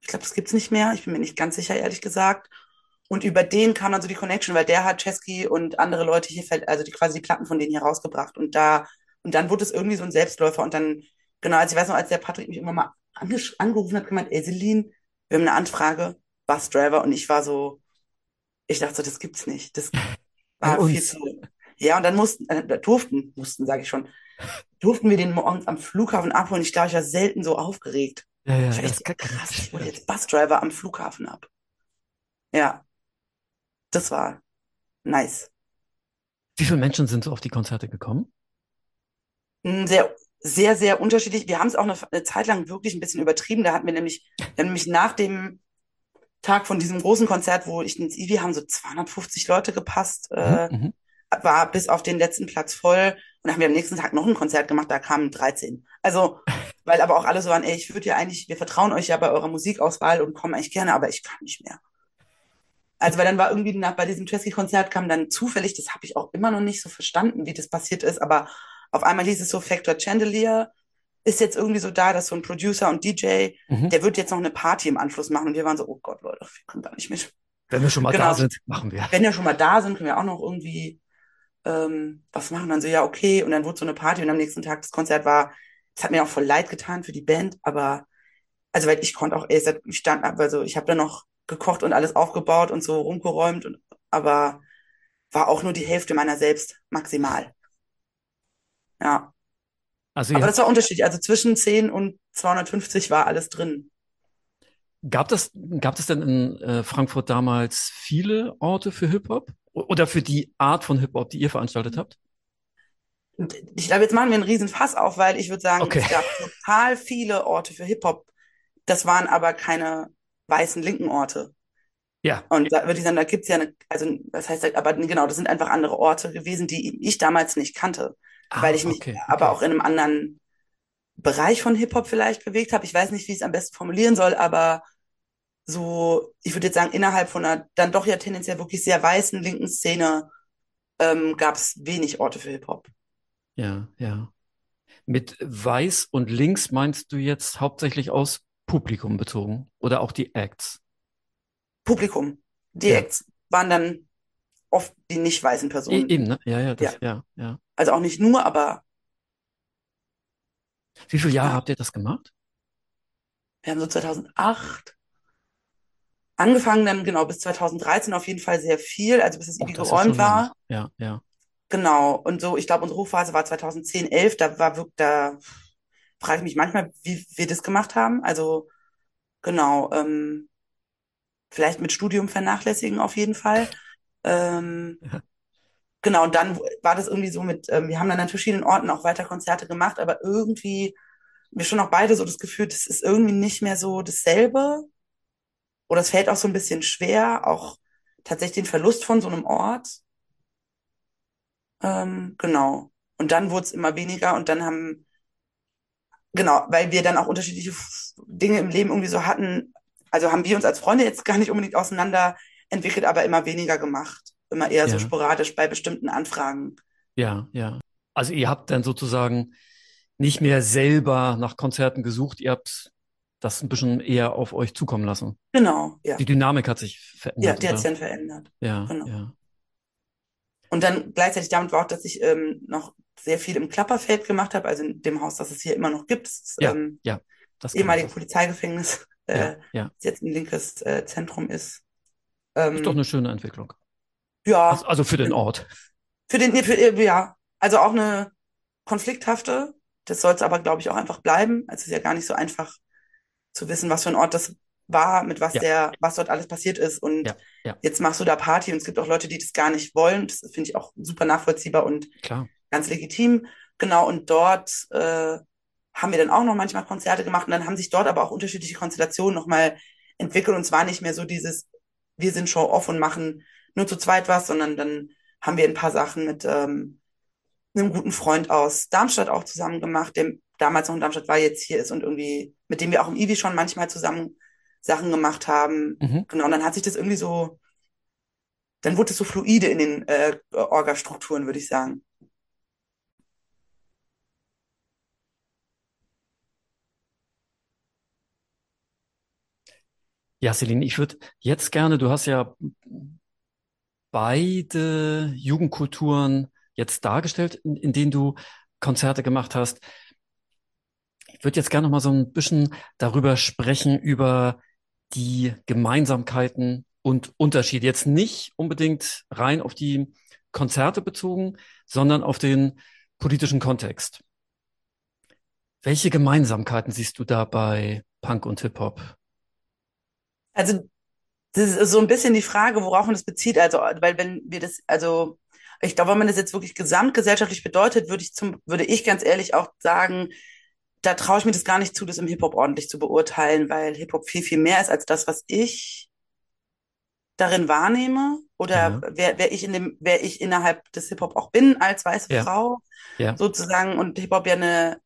Ich glaube, das gibt's nicht mehr. Ich bin mir nicht ganz sicher, ehrlich gesagt. Und über den kam dann so die Connection, weil der hat Chesky und andere Leute hier, also die quasi die Platten von denen hier rausgebracht. Und da, und dann wurde es irgendwie so ein Selbstläufer. Und dann, genau, als ich weiß noch, als der Patrick mich immer mal angerufen hat, gemeint, ey, Celine, wir haben eine Anfrage, Busdriver. Und ich war so, ich dachte so, das gibt's nicht. Das war viel zu. Ja, und dann mussten, äh, durften, mussten, sage ich schon, durften wir den morgens am Flughafen abholen. Ich glaube, ich war selten so aufgeregt. Ja, ja, Ich war echt krass, ich hole jetzt Busdriver am Flughafen ab. Ja, das war nice. Wie viele Menschen sind so auf die Konzerte gekommen? Mm, Sehr, sehr, sehr unterschiedlich. Wir haben es auch eine, eine Zeit lang wirklich ein bisschen übertrieben. Da hatten wir nämlich, wir nämlich nach dem Tag von diesem großen Konzert, wo ich ins Ivi haben so 250 Leute gepasst, Mhm, äh, mhm. war bis auf den letzten Platz voll. Und dann haben wir am nächsten Tag noch ein Konzert gemacht, da kamen 13. Also, weil aber auch alle so waren, ey, ich würde ja eigentlich, wir vertrauen euch ja bei eurer Musikauswahl und kommen eigentlich gerne, aber ich kann nicht mehr. Also, weil dann war irgendwie nach, bei diesem Chesky-Konzert kam dann zufällig, das habe ich auch immer noch nicht so verstanden, wie das passiert ist, aber auf einmal hieß es so, Factor Chandelier ist jetzt irgendwie so da, dass so ein Producer und DJ, Mhm. der wird jetzt noch eine Party im Anschluss machen und wir waren so, oh Gott, Leute, wir können gar nicht mit. Wenn wir schon mal Genau. da sind, machen wir. Wenn wir schon mal da sind, können wir auch noch irgendwie ähm, was machen. Dann so, ja, okay. Und dann wurde so eine Party und am nächsten Tag das Konzert war, es hat mir auch voll leid getan für die Band, aber also weil ich konnte auch, ey, ich stand ab, also ich habe dann noch gekocht und alles aufgebaut und so rumgeräumt und aber war auch nur die Hälfte meiner selbst maximal. Ja, Also aber das war unterschiedlich. Also zwischen 10 und 250 war alles drin. gab das, gab es denn in äh, Frankfurt damals viele Orte für Hip-Hop? Oder für die Art von Hip-Hop, die ihr veranstaltet habt? Ich glaube, jetzt machen wir einen riesen Fass auf, weil ich würde sagen, Okay. es gab total viele Orte für Hip-Hop. Das waren aber keine weißen linken Orte. Ja, Und da würde ich sagen, da gibt's ja eine, also das heißt, aber genau, das sind einfach andere Orte gewesen, die ich damals nicht kannte, Ah, weil ich mich okay, aber okay. auch in einem anderen Bereich von Hip-Hop vielleicht bewegt habe. Ich weiß nicht, wie ich es am besten formulieren soll, aber so, ich würde jetzt sagen, innerhalb von einer dann doch ja tendenziell wirklich sehr weißen linken Szene ähm, gab es wenig Orte für Hip-Hop. Ja, ja. Mit weiß und links meinst du jetzt hauptsächlich aus Publikum bezogen oder auch die Acts? Publikum. Die Ja. Acts waren dann oft die nicht weißen E Personen. eben, ne? Ja, ja, das, Ja. ja, ja. Also auch nicht nur, aber Wie viele Jahre Ja. habt ihr das gemacht? wir haben so 2008 angefangen, dann genau bis 2013 auf jeden Fall sehr viel, also bis es irgendwie geräumt lang. war. Ja, ja. Genau. Und so, ich glaube, unsere Hochphase war 2010, 11. Da war wirklich, da frage ich mich manchmal, wie wir das gemacht haben. Also genau, ähm, vielleicht mit Studium vernachlässigen auf jeden Fall. Ähm, Ja. genau, und dann war das irgendwie so mit, ähm, wir haben dann an verschiedenen Orten auch weiter Konzerte gemacht, aber irgendwie, wir schon auch beide so das Gefühl, das ist irgendwie nicht mehr so dasselbe. Oder es fällt auch so ein bisschen schwer, auch tatsächlich den Verlust von so einem Ort. Ähm, genau. Und dann wurde es immer weniger und dann haben, genau, weil wir dann auch unterschiedliche Dinge im Leben irgendwie so hatten, also haben wir uns als Freunde jetzt gar nicht unbedingt auseinander entwickelt, aber immer weniger gemacht. Immer eher so Ja. sporadisch bei bestimmten Anfragen. Ja, ja. Also ihr habt dann sozusagen nicht mehr selber nach Konzerten gesucht, ihr habt das ein bisschen eher auf euch zukommen lassen. Genau, ja. Die Dynamik hat sich Ja, verändert, die hat sich dann verändert. Ja, Genau. ja. Und dann gleichzeitig damit war auch, dass ich ähm, noch sehr viel im Klapperfeld gemacht habe, also in dem Haus, das es hier immer noch gibt. Das Ja, ähm, ja. Das ehemalige. Polizeigefängnis, Ja, äh, ja. das jetzt ein linkes äh, Zentrum ist. Ist doch Ähm, eine schöne Entwicklung. ja, Also, also für den Ort. für den, nee, für, äh, ja, also auch eine konflikthafte. Das soll es aber, glaube ich, auch einfach bleiben. Also es ist ja gar nicht so einfach zu wissen, was für ein Ort das war, mit was Ja, der, was dort alles passiert ist. Und ja, ja, jetzt machst du da Party und es gibt auch Leute, die das gar nicht wollen. Das finde ich auch super nachvollziehbar und klar. Ganz legitim. Genau, und dort äh, haben wir dann auch noch manchmal Konzerte gemacht und dann haben sich dort aber auch unterschiedliche Konstellationen nochmal entwickelt und es war nicht mehr so dieses, wir sind Show-off und machen nur zu zweit was, sondern dann haben wir ein paar Sachen mit ähm, einem guten Freund aus Darmstadt auch zusammen gemacht, der damals noch in Darmstadt war, jetzt hier ist und irgendwie, mit dem wir auch im Iwi schon manchmal zusammen Sachen gemacht haben. Mhm. Genau, und dann hat sich das irgendwie so, dann wurde es so fluide in den äh, Orga-Strukturen, würde ich sagen. Ja, Celine, ich würde jetzt gerne, du hast ja beide Jugendkulturen jetzt dargestellt, in, in denen du Konzerte gemacht hast. Ich würde jetzt gerne noch mal so ein bisschen darüber sprechen, über die Gemeinsamkeiten und Unterschiede. Jetzt nicht unbedingt rein auf die Konzerte bezogen, sondern auf den politischen Kontext. Welche Gemeinsamkeiten siehst du da bei Punk und Hip-Hop? Also, das ist so ein bisschen die Frage, worauf man das bezieht. Also, weil wenn wir das, also, ich glaube, wenn man das jetzt wirklich gesamtgesellschaftlich bedeutet, würde ich zum, würde ich ganz ehrlich auch sagen, da traue ich mir das gar nicht zu, das im Hip-Hop ordentlich zu beurteilen, weil Hip-Hop viel, viel mehr ist als das, was ich darin wahrnehme oder Ja, wer, wer ich in dem, wer ich innerhalb des Hip-Hop auch bin als weiße ja, Frau ja, sozusagen. Und Hip-Hop ja eine,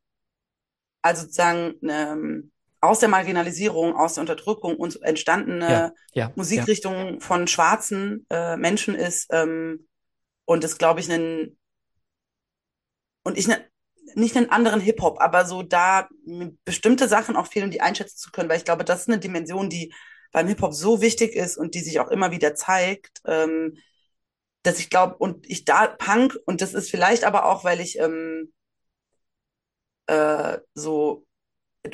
also sozusagen eine, aus der Marginalisierung, aus der Unterdrückung und entstandene Ja, ja, ja. Musikrichtung von schwarzen äh, Menschen ist ähm, und ist, glaube ich, ein und ich ne, nicht einen anderen Hip-Hop, aber so da bestimmte Sachen auch fehlen, um die einschätzen zu können, weil ich glaube, das ist eine Dimension, die beim Hip-Hop so wichtig ist und die sich auch immer wieder zeigt, ähm, dass ich glaube, und ich da Punk, und das ist vielleicht aber auch, weil ich ähm, äh, so,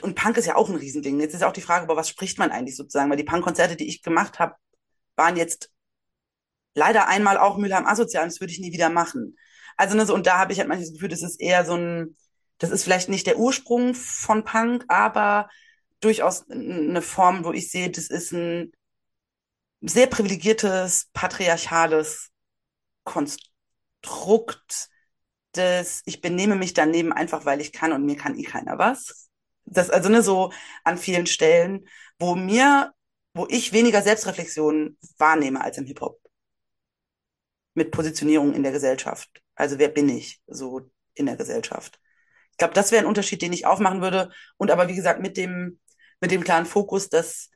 und Punk ist ja auch ein Riesending. Jetzt ist ja auch die Frage, über was spricht man eigentlich sozusagen, weil die Punk-Konzerte, die ich gemacht habe, waren jetzt leider einmal auch Mülheim asozial und das würde ich nie wieder machen. Also, ne, so, und da habe ich halt manchmal das Gefühl, das ist eher so ein, das ist vielleicht nicht der Ursprung von Punk, aber durchaus eine Form, wo ich sehe, das ist ein sehr privilegiertes, patriarchales Konstrukt des, ich benehme mich daneben einfach, weil ich kann und mir kann eh keiner was. Das, also, ne, so an vielen Stellen, wo mir, wo ich weniger Selbstreflexion wahrnehme als im Hip-Hop mit Positionierung in der Gesellschaft. Also wer bin ich so in der Gesellschaft? Ich glaube, das wäre ein Unterschied, den ich aufmachen würde. Und aber wie gesagt, mit dem, mit dem klaren Fokus, dass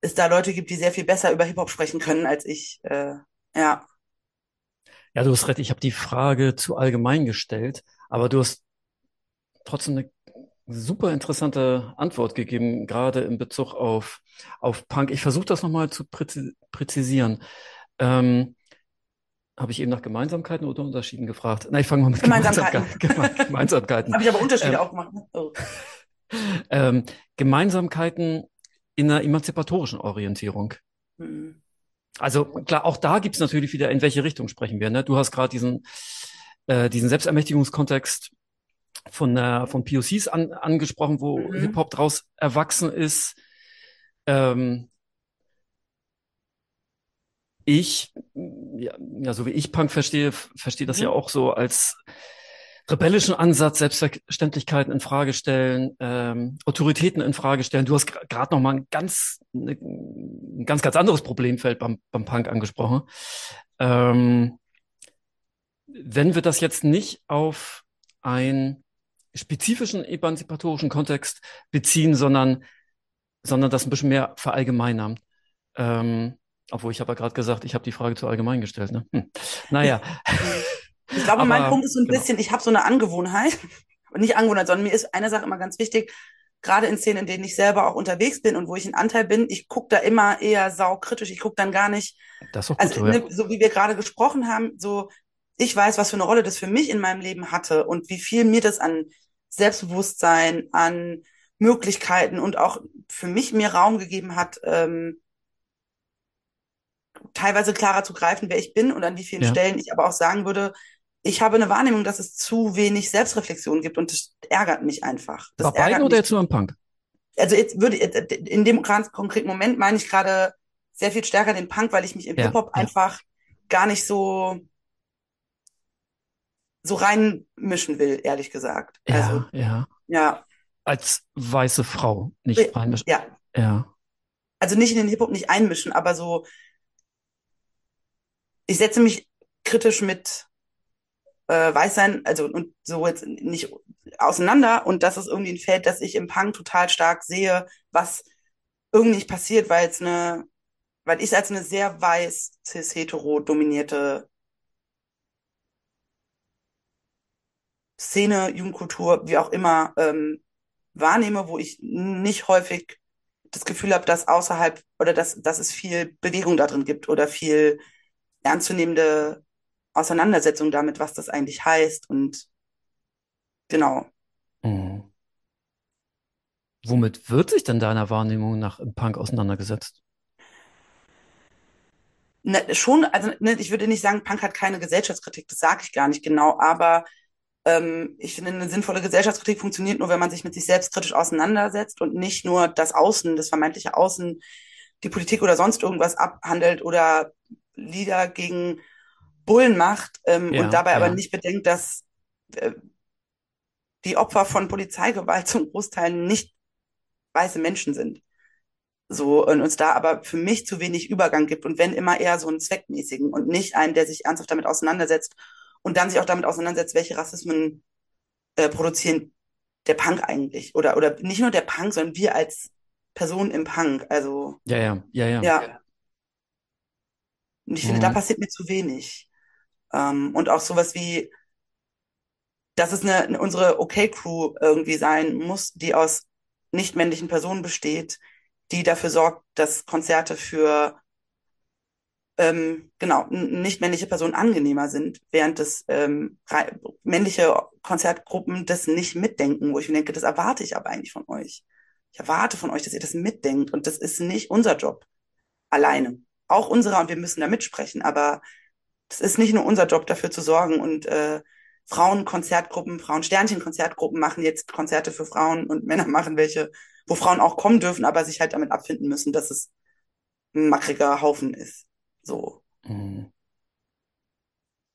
es da Leute gibt, die sehr viel besser über Hip-Hop sprechen können als ich. Äh, ja. Ja, du hast recht, ich habe die Frage zu allgemein gestellt, aber du hast trotzdem eine super interessante Antwort gegeben, gerade in Bezug auf, auf Punk. Ich versuche das nochmal zu präzi präzisieren. Ähm, habe ich eben nach Gemeinsamkeiten oder Unterschieden gefragt? Nein, ich fange mal mit Gemeinsamkeiten. Gemeinsamkeiten. Gemeinsamkeiten. Habe ich aber Unterschiede Ähm, auch gemacht. ne? Oh. ähm, Gemeinsamkeiten in einer emanzipatorischen Orientierung. Hm. Also klar, auch da gibt's natürlich wieder, in welche Richtung sprechen wir. Ne? Du hast gerade diesen, äh, diesen Selbstermächtigungskontext von, äh, von POCs an, angesprochen, wo Mhm. Hip-Hop draus erwachsen ist. Ähm, ich, ja, ja, so wie ich Punk verstehe, verstehe das ja Mhm. auch so als rebellischen Ansatz, Selbstverständlichkeiten in Frage stellen, ähm, Autoritäten in Frage stellen. Du hast gerade noch mal ein ganz, ne, ein ganz, ganz anderes Problemfeld beim, beim Punk angesprochen. Ähm, wenn wir das jetzt nicht auf einen spezifischen emanzipatorischen Kontext beziehen, sondern, sondern das ein bisschen mehr verallgemeinern. Ähm, obwohl ich habe ja gerade gesagt, ich habe die Frage zu allgemein gestellt. Ne? Hm. Naja, Ich glaube, mein aber Punkt ist so ein genau. bisschen, ich habe so eine Angewohnheit, und nicht Angewohnheit, sondern mir ist eine Sache immer ganz wichtig, gerade in Szenen, in denen ich selber auch unterwegs bin und wo ich ein Anteil bin, ich gucke da immer eher saukritisch, ich gucke dann gar nicht, Das ist doch gut also so, ja. ne, so wie wir gerade gesprochen haben, so ich weiß, was für eine Rolle das für mich in meinem Leben hatte und wie viel mir das an Selbstbewusstsein, an Möglichkeiten und auch für mich mir Raum gegeben hat, ähm, teilweise klarer zu greifen, wer ich bin und an wie vielen Ja. Stellen ich aber auch sagen würde, ich habe eine Wahrnehmung, dass es zu wenig Selbstreflexion gibt und das ärgert mich einfach. Das Bei beiden oder jetzt nur im Punk? Also jetzt würde in dem ganz konkreten Moment meine ich gerade sehr viel stärker den Punk, weil ich mich im Ja, Hip-Hop ja. einfach gar nicht so so reinmischen will, ehrlich gesagt. Also Ja, ja. ja, Als weiße Frau nicht reinmischen. ja, Ja, also nicht in den Hip-Hop nicht einmischen, aber so ich setze mich kritisch mit äh, Weißsein, also und so jetzt nicht auseinander und das ist irgendwie ein Feld, das ich im Punk total stark sehe, was irgendwie nicht passiert, weil es eine, weil ich es als eine sehr weiß, cis-hetero dominierte Szene, Jugendkultur, wie auch immer, ähm, wahrnehme, wo ich nicht häufig das Gefühl habe, dass außerhalb oder dass, dass es viel Bewegung da drin gibt oder viel ernstzunehmende Auseinandersetzung damit, was das eigentlich heißt und genau. Mhm. Womit wird sich denn deiner Wahrnehmung nach im Punk auseinandergesetzt? Ne, schon, also ne, ich würde nicht sagen, Punk hat keine Gesellschaftskritik, das sage ich gar nicht genau, aber ähm, ich finde, eine sinnvolle Gesellschaftskritik funktioniert nur, wenn man sich mit sich selbst kritisch auseinandersetzt und nicht nur das Außen, das vermeintliche Außen, die Politik oder sonst irgendwas abhandelt oder Lieder gegen Bullen macht ähm, Ja, und dabei aber ja. nicht bedenkt, dass äh, die Opfer von Polizeigewalt zum Großteil nicht weiße Menschen sind. So, und uns da aber für mich zu wenig Übergang gibt und wenn immer eher so einen zweckmäßigen und nicht einen, der sich ernsthaft damit auseinandersetzt und dann sich auch damit auseinandersetzt, welche Rassismen äh, produzieren der Punk eigentlich. Oder, oder nicht nur der Punk, sondern wir als Person im Punk. Also, Ja, ja, ja, ja. ja. Und ich finde, da Mhm. passiert mir zu wenig. Ähm, und auch sowas wie, dass es eine, unsere OK-Crew irgendwie sein muss, die aus nicht-männlichen Personen besteht, die dafür sorgt, dass Konzerte für ähm, genau n- nicht-männliche Personen angenehmer sind, während das ähm, männliche Konzertgruppen das nicht mitdenken, wo ich mir denke, das erwarte ich aber eigentlich von euch. Ich erwarte von euch, dass ihr das mitdenkt und das ist nicht unser Job alleine. Auch unserer und wir müssen da mitsprechen, aber es ist nicht nur unser Job, dafür zu sorgen und äh, Frauen-Konzertgruppen, Frauen-Sternchen-Konzertgruppen machen jetzt Konzerte für Frauen und Männer machen welche, wo Frauen auch kommen dürfen, aber sich halt damit abfinden müssen, dass es ein mackriger Haufen ist. So. Mhm.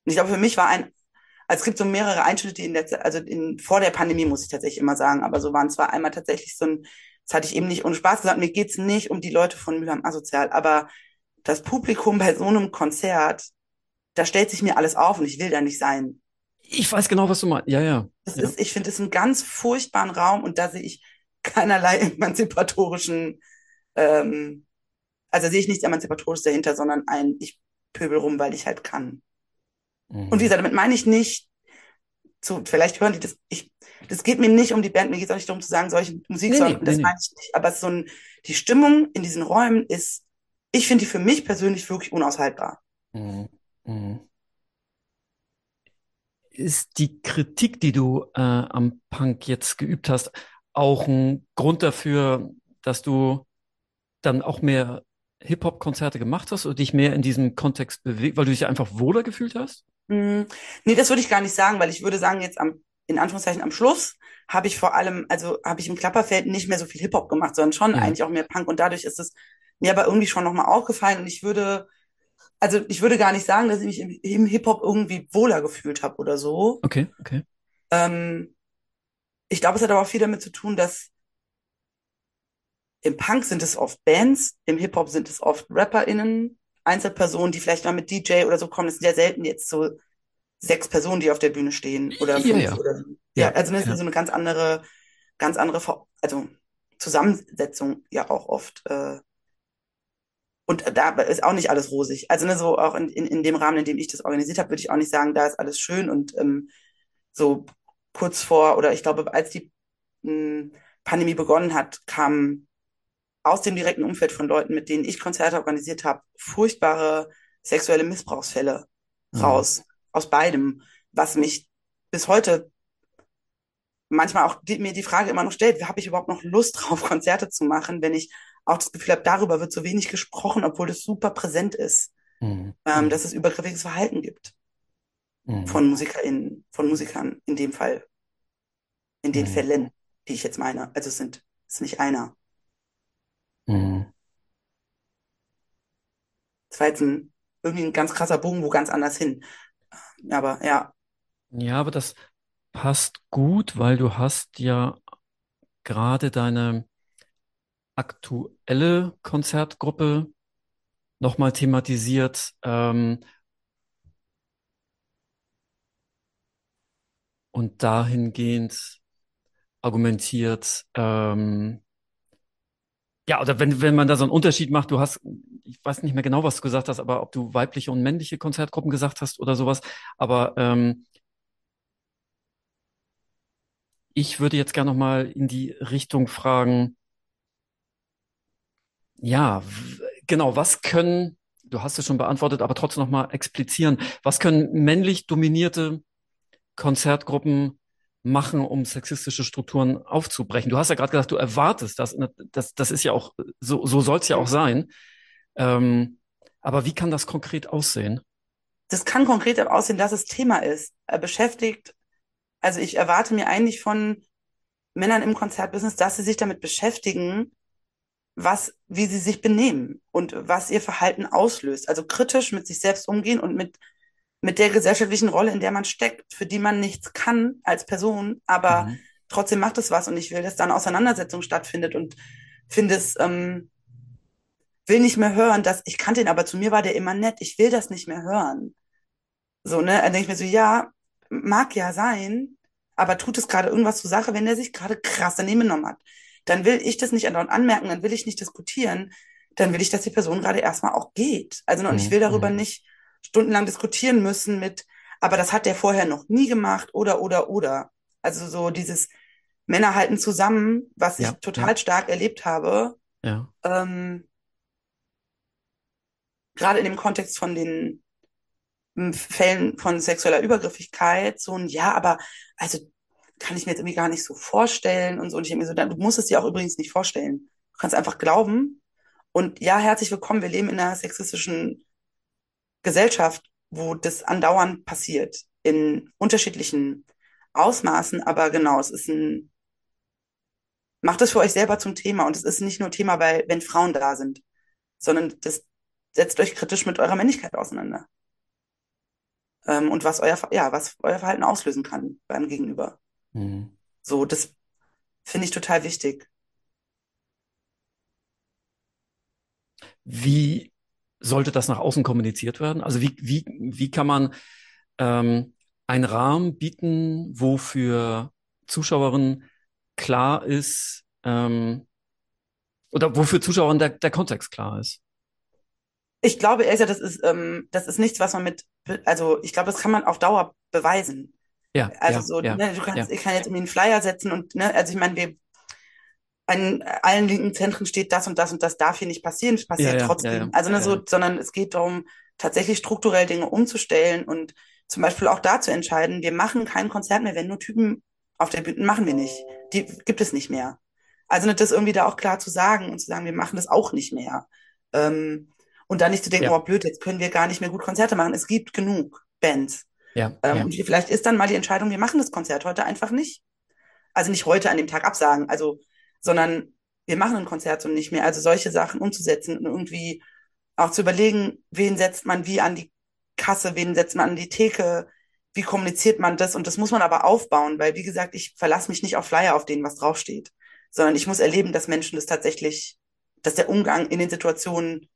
Und ich glaube, für mich war ein, also es gibt so mehrere Einschnitte, die in der, Ze- also in, vor der Pandemie muss ich tatsächlich immer sagen, aber so waren zwar einmal tatsächlich so ein, das hatte ich eben nicht ohne Spaß gesagt, mir geht's nicht um die Leute von Mülheim Asozial, aber das Publikum bei so einem Konzert, da stellt sich mir alles auf und ich will da nicht sein. Ich weiß genau, was du meinst. Ja, ja. Das Ja. ist, ich finde es einen ganz furchtbaren Raum und da sehe ich keinerlei emanzipatorischen, ähm, also sehe ich nichts emanzipatorisches dahinter, sondern ein, ich pöbel rum, weil ich halt kann. Und wie Mhm. gesagt, damit meine ich nicht, zu, vielleicht hören die das, ich, das geht mir nicht um die Band, mir geht es auch nicht darum zu sagen, solche Musik nee, nee, das nee. meine ich nicht. Aber so ein, die Stimmung in diesen Räumen ist, ich finde die für mich persönlich wirklich unaushaltbar. Mhm. Mhm. Ist die Kritik, die du äh, am Punk jetzt geübt hast, auch ein Grund dafür, dass du dann auch mehr Hip-Hop-Konzerte gemacht hast oder dich mehr in diesem Kontext bewegt, weil du dich einfach wohler gefühlt hast? Hm, nee, das würde ich gar nicht sagen, weil ich würde sagen, jetzt am, in Anführungszeichen am Schluss habe ich vor allem, also habe ich im Klapperfeld nicht mehr so viel Hip-Hop gemacht, sondern schon Ja. eigentlich auch mehr Punk und dadurch ist es mir aber irgendwie schon nochmal aufgefallen und ich würde, also ich würde gar nicht sagen, dass ich mich im, im Hip-Hop irgendwie wohler gefühlt habe oder so. Okay, okay. Ähm, ich glaube, es hat aber auch viel damit zu tun, dass im Punk sind es oft Bands, im Hip-Hop sind es oft RapperInnen, Einzelpersonen, die vielleicht mal mit DJ oder so kommen. Das sind ja selten jetzt so sechs Personen, die auf der Bühne stehen oder Ja, fünf ja. oder so. Ja, Ja, also das ja. ist so eine ganz andere, ganz andere, also Zusammensetzung ja auch oft. Äh, und da ist auch nicht alles rosig. Also ne, so auch in, in, in dem Rahmen, in dem ich das organisiert habe, würde ich auch nicht sagen, da ist alles schön und ähm, so kurz vor oder ich glaube, als die mh, Pandemie begonnen hat, kamen aus dem direkten Umfeld von Leuten, mit denen ich Konzerte organisiert habe, furchtbare sexuelle Missbrauchsfälle Mhm. raus. Aus beidem, was mich bis heute manchmal auch die, mir die Frage immer noch stellt, habe ich überhaupt noch Lust drauf, Konzerte zu machen, wenn ich auch das Gefühl habe, darüber wird so wenig gesprochen, obwohl das super präsent ist, Mhm. ähm, Mhm. dass es übergriffiges Verhalten gibt Mhm. von MusikerInnen, von Musikern in dem Fall, in den Mhm. Fällen, die ich jetzt meine. Also es sind, es ist nicht einer. Mhm. Das war jetzt ein, irgendwie ein ganz krasser Bogen, wo ganz anders hin. Aber ja, Ja, aber das passt gut, weil du hast ja gerade deine aktuelle Konzertgruppe nochmal thematisiert, ähm, und dahingehend argumentiert, ähm, ja, oder wenn, wenn man da so einen Unterschied macht, du hast, ich weiß nicht mehr genau, was du gesagt hast, aber ob du weibliche und männliche Konzertgruppen gesagt hast oder sowas, aber ähm, ich würde jetzt gerne nochmal in die Richtung fragen, ja, genau, was können, du hast es schon beantwortet, aber trotzdem nochmal explizieren, was können männlich dominierte Konzertgruppen machen, um sexistische Strukturen aufzubrechen? Du hast ja gerade gesagt, du erwartest das. Das, das ist ja auch, so, so soll es ja auch sein. Ähm, aber wie kann das konkret aussehen? das kann konkret aussehen, dass es Thema ist. Er beschäftigt, also ich erwarte mir eigentlich von Männern im Konzertbusiness, dass sie sich damit beschäftigen, was, wie sie sich benehmen und was ihr Verhalten auslöst. Also kritisch mit sich selbst umgehen und mit, mit der gesellschaftlichen Rolle, in der man steckt, für die man nichts kann als Person, aber Mhm. trotzdem macht es was und ich will, dass da eine Auseinandersetzung stattfindet und finde es, ähm, will nicht mehr hören, dass ich kannte ihn, aber zu mir war der immer nett. Ich will das nicht mehr hören. So, ne? Dann denke ich mir so, ja, mag ja sein, aber tut es gerade irgendwas zur Sache, wenn der sich gerade krass daneben genommen hat? Dann will ich das nicht andauernd anmerken, dann will ich nicht diskutieren, dann will ich, dass die Person gerade erstmal auch geht. Also, und ich Mhm. will darüber Mhm. nicht stundenlang diskutieren müssen mit, aber das hat der vorher noch nie gemacht oder, oder, oder. Also so dieses Männer halten zusammen, was ich Ja, total ja, stark erlebt habe, ja. ähm, gerade in dem Kontext von den m, Fällen von sexueller Übergriffigkeit, so ein, ja, aber also kann ich mir jetzt irgendwie gar nicht so vorstellen und so. Und ich denke mir so, du musst es dir auch übrigens nicht vorstellen. Du kannst einfach glauben. Und ja, herzlich willkommen. Wir leben in einer sexistischen Gesellschaft, wo das andauernd passiert, in unterschiedlichen Ausmaßen. Aber genau, es ist ein, macht es für euch selber zum Thema. Und es ist nicht nur Thema, weil, wenn Frauen da sind, sondern das setzt euch kritisch mit eurer Männlichkeit auseinander. Ähm, und was euer, ja, was euer Verhalten auslösen kann beim Gegenüber. Mhm. So, das finde ich total wichtig. Wie sollte das nach außen kommuniziert werden? Also wie, wie, wie kann man ähm, einen Rahmen bieten, wo für Zuschauerinnen klar ist, ähm, oder wo für Zuschauerinnen der, der Kontext klar ist? Ich glaube, gesagt, das ist, ähm, das ist nichts, was man mit, also ich glaube, das kann man auf Dauer beweisen. Ja, Also ja, so, ja, ne, du kannst, ja, ich kann jetzt irgendwie einen Flyer setzen und, ne, also ich meine, wir, an allen linken Zentren steht das und das und das darf hier nicht passieren, es passiert ja, ja, trotzdem. ja, Also ne, so, sondern es geht darum, tatsächlich strukturell Dinge umzustellen und zum Beispiel auch da zu entscheiden, wir machen kein Konzert mehr, wenn nur Typen auf der Bühne machen wir nicht. Die gibt es nicht mehr. Also ne, das irgendwie da auch klar zu sagen und zu sagen, wir machen das auch nicht mehr. Ähm, und dann nicht zu denken, Ja, oh blöd, jetzt können wir gar nicht mehr gut Konzerte machen. Es gibt genug Bands. ja, Ähm, ja, und vielleicht ist dann mal die Entscheidung, wir machen das Konzert heute einfach nicht. Also nicht heute an dem Tag absagen, also, sondern wir machen ein Konzert und nicht mehr. Also solche Sachen umzusetzen und irgendwie auch zu überlegen, wen setzt man wie an die Kasse, wen setzt man an die Theke, wie kommuniziert man das? Und das muss man aber aufbauen, weil wie gesagt, ich verlasse mich nicht auf Flyer, auf denen was draufsteht, sondern ich muss erleben, dass Menschen das tatsächlich, dass der Umgang in den Situationen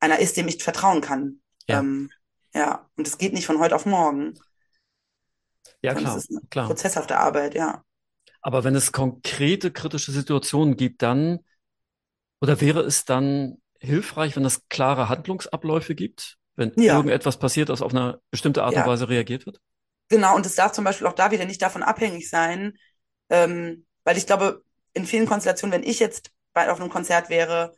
einer ist, dem ich vertrauen kann. ja, Ähm, ja, und es geht nicht von heute auf morgen, ja, klar, ist eine klar. prozesshafte Arbeit, ja. Aber wenn es konkrete kritische Situationen gibt, dann, oder wäre es dann hilfreich, wenn es klare Handlungsabläufe gibt, wenn Ja, irgendetwas passiert, das auf eine bestimmte Art und ja, Weise reagiert wird? genau. Und es darf zum Beispiel auch da wieder nicht davon abhängig sein, ähm, weil ich glaube, in vielen Konstellationen, wenn ich jetzt bei, auf einem Konzert wäre,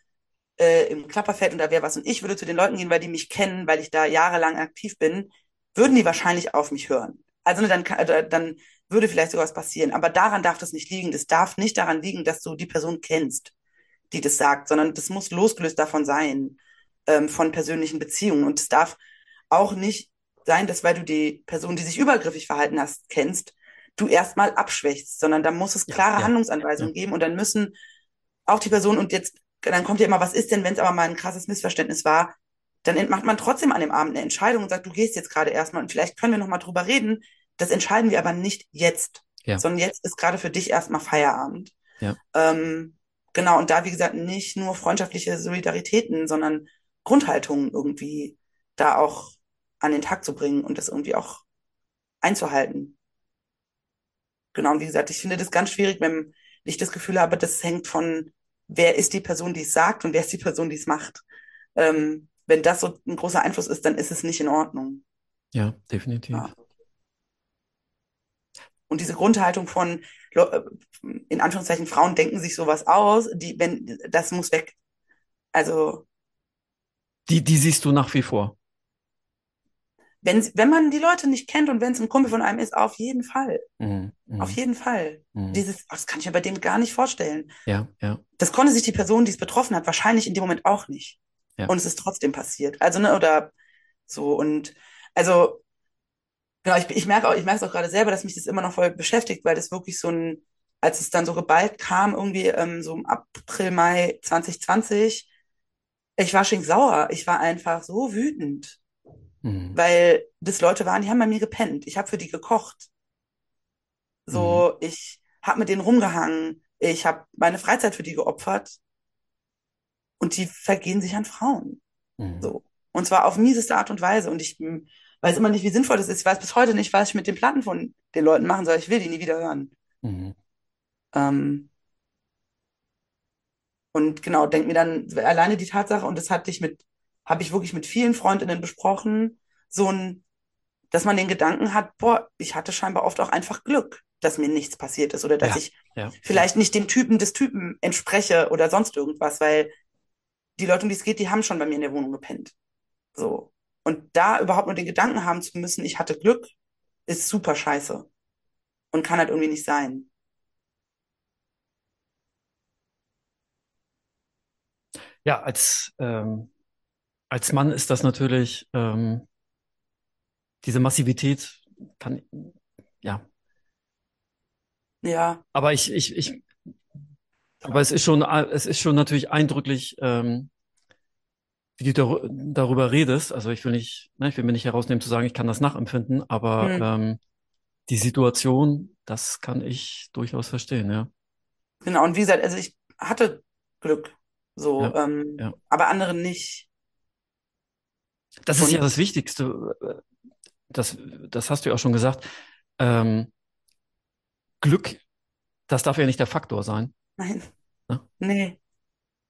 äh, im Klapperfeld und da wäre was und ich würde zu den Leuten gehen, weil die mich kennen, weil ich da jahrelang aktiv bin, würden die wahrscheinlich auf mich hören. Also ne, dann, äh, dann würde vielleicht sowas passieren. Aber daran darf das nicht liegen. Das darf nicht daran liegen, dass du die Person kennst, die das sagt, sondern das muss losgelöst davon sein, ähm, von persönlichen Beziehungen. Und es darf auch nicht sein, dass weil du die Person, die sich übergriffig verhalten hast, kennst, du erstmal abschwächst, sondern da muss es Ja, klare ja, Handlungsanweisungen ja, geben und dann müssen auch die Person und jetzt, dann kommt ja immer, was ist denn, wenn es aber mal ein krasses Missverständnis war, dann macht man trotzdem an dem Abend eine Entscheidung und sagt, du gehst jetzt gerade erstmal und vielleicht können wir noch mal drüber reden. Das entscheiden wir aber nicht jetzt, ja, sondern jetzt ist gerade für dich erstmal Feierabend. ja. Ähm, genau, und da, wie gesagt, nicht nur freundschaftliche Solidaritäten, sondern Grundhaltungen irgendwie da auch an den Tag zu bringen und das irgendwie auch einzuhalten. Genau, und wie gesagt, ich finde das ganz schwierig, wenn ich das Gefühl habe, das hängt von, wer ist die Person, die es sagt und wer ist die Person, die es macht. Ähm, wenn das so ein großer Einfluss ist, dann ist es nicht in Ordnung. Ja, definitiv. Ja. Und diese Grundhaltung von, äh, in Anführungszeichen, Frauen denken sich sowas aus, die, wenn, das muss weg. Also, Die, die siehst du nach wie vor. wenn, wenn man die Leute nicht kennt und wenn es ein Kumpel von einem ist, auf jeden Fall. Mhm, Auf mhm, jeden Fall. mhm. Dieses, das kann ich mir bei dem gar nicht vorstellen. Ja, ja, Das konnte sich die Person, die es betroffen hat, wahrscheinlich in dem Moment auch nicht. ja, Und es ist trotzdem passiert. Also, ne, oder so. Und also, genau, ich, ich merke auch, ich merke es auch gerade selber, dass mich das immer noch voll beschäftigt, weil das wirklich so ein, als es dann so geballt kam, irgendwie ähm, so im April, Mai 2020, ich war stinksauer. Ich war einfach so wütend, mhm, weil das Leute waren, die haben bei mir gepennt. Ich habe für die gekocht. mhm, So, ich habe mit denen rumgehangen. Ich habe meine Freizeit für die geopfert und die vergehen sich an Frauen. mhm. So. Und zwar auf mieseste Art und Weise. Und ich weiß immer nicht, wie sinnvoll das ist. Ich weiß bis heute nicht, was ich mit den Platten von den Leuten machen soll. Ich will die nie wieder hören. Mhm. Ähm, und genau, denk mir dann alleine die Tatsache, und das hatte ich mit, habe ich wirklich mit vielen Freundinnen besprochen, so ein, dass man den Gedanken hat, boah, ich hatte scheinbar oft auch einfach Glück, dass mir nichts passiert ist oder dass Ja, ich ja. vielleicht nicht dem Typen des Typen entspreche oder sonst irgendwas, weil die Leute, um die es geht, die haben schon bei mir in der Wohnung gepennt. So. Und da überhaupt nur den Gedanken haben zu müssen, ich hatte Glück, ist super scheiße. Und kann halt irgendwie nicht sein. Ja, als, ähm, als Mann ist das natürlich, ähm, diese Massivität kann, ja. Ja, Aber ich, ich, ich, aber es ist schon, es ist schon natürlich eindrücklich, ähm, wie du dar darüber redest. Also ich will nicht, ne, ich will mir nicht herausnehmen zu sagen, ich kann das nachempfinden, aber hm, ähm, die Situation, das kann ich durchaus verstehen, ja. genau. Und wie gesagt, also ich hatte Glück. So, Ja, ähm, ja. aber andere nicht. Das ist ja Und das Wichtigste. Das, das hast du ja auch schon gesagt. Ähm, Glück, das darf ja nicht der Faktor sein. nein, Ne? nee.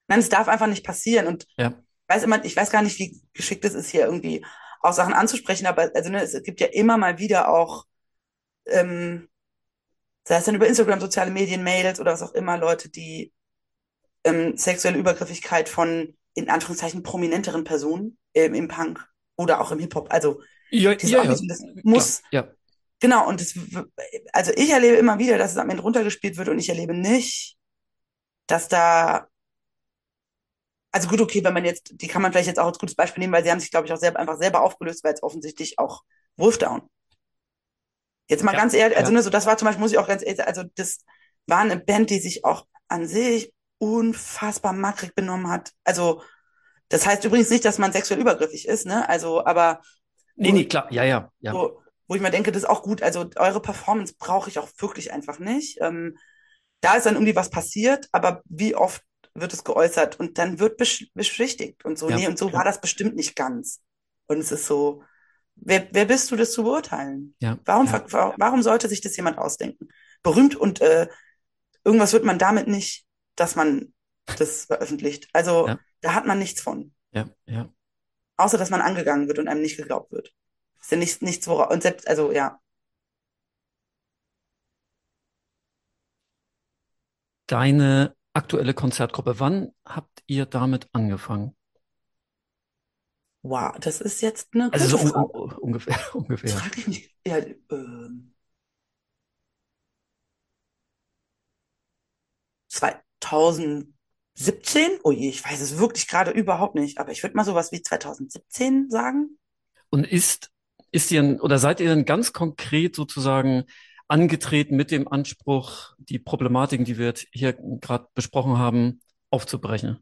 Nein, es darf einfach nicht passieren. Und Ja, weiß immer, ich weiß gar nicht, wie geschickt es ist, hier irgendwie auch Sachen anzusprechen, aber also ne, es gibt ja immer mal wieder auch, ähm, sei es dann über Instagram, soziale Medien, Mails oder was auch immer, Leute, die ähm, sexuelle Übergriffigkeit von in Anführungszeichen prominenteren Personen ähm, im Punk oder auch im Hip-Hop, also ja, ja, ja, Offensiven, das klar. muss, Ja, genau, und das, also ich erlebe immer wieder, dass es am Ende runtergespielt wird und ich erlebe nicht, dass da, also gut, okay, wenn man jetzt, die kann man vielleicht jetzt auch als gutes Beispiel nehmen, weil sie haben sich, glaube ich, auch selber, einfach selber aufgelöst, weil es offensichtlich auch Wolfdown. Jetzt mal ja, ganz ehrlich, also ja, ne, so das war zum Beispiel, muss ich auch ganz ehrlich sagen, also das war eine Band, die sich auch an sich unfassbar mackrig benommen hat. Also das heißt übrigens nicht, dass man sexuell übergriffig ist, ne? Also, aber nee, so, nee, klar. Ja, ja, ja, so, wo ich mir denke, das ist auch gut. Also eure Performance brauche ich auch wirklich einfach nicht. Ähm, da ist dann irgendwie was passiert, aber wie oft wird es geäußert und dann wird besch beschwichtigt und so, ja, nee, und so war ja, das bestimmt nicht ganz. Und es ist so, wer, wer bist du, das zu beurteilen? ja, Warum, ja, warum sollte sich das jemand ausdenken? Berühmt und äh, irgendwas wird man damit nicht, dass man das veröffentlicht. Also ja, da hat man nichts von. ja, ja. Außer, dass man angegangen wird und einem nicht geglaubt wird. Ist ja nichts, nichts, worauf, und selbst, also ja, Deine aktuelle Konzertgruppe, wann habt ihr damit angefangen? wow, das ist jetzt eine Also so un ungefähr, ungefähr. frage ich mich. Ja, ähm, 2017? Oh je, ich weiß es wirklich gerade überhaupt nicht, aber ich würde mal sowas wie 2017 sagen. Und ist, ist ihr, oder seid ihr denn ganz konkret sozusagen angetreten mit dem Anspruch, die Problematiken, die wir jetzt hier gerade besprochen haben, aufzubrechen?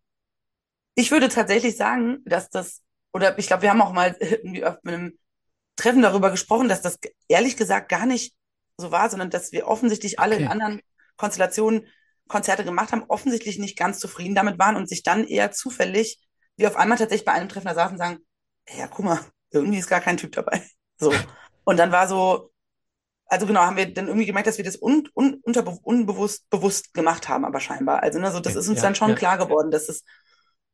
Ich würde tatsächlich sagen, dass das, oder ich glaube, wir haben auch mal irgendwie auf einem Treffen darüber gesprochen, dass das ehrlich gesagt gar nicht so war, sondern dass wir offensichtlich alle in Okay. anderen Konstellationen Konzerte gemacht haben, offensichtlich nicht ganz zufrieden damit waren und sich dann eher zufällig, wie auf einmal tatsächlich bei einem Treffen da saßen und sagen, "Ey, ja, guck mal, irgendwie ist gar kein Typ dabei. So. Und dann war so, also genau, haben wir dann irgendwie gemerkt, dass wir das un, un, unterbe unbewusst bewusst gemacht haben, aber scheinbar. Also, ne, so, das ist uns Ja, dann schon ja, klar geworden, dass es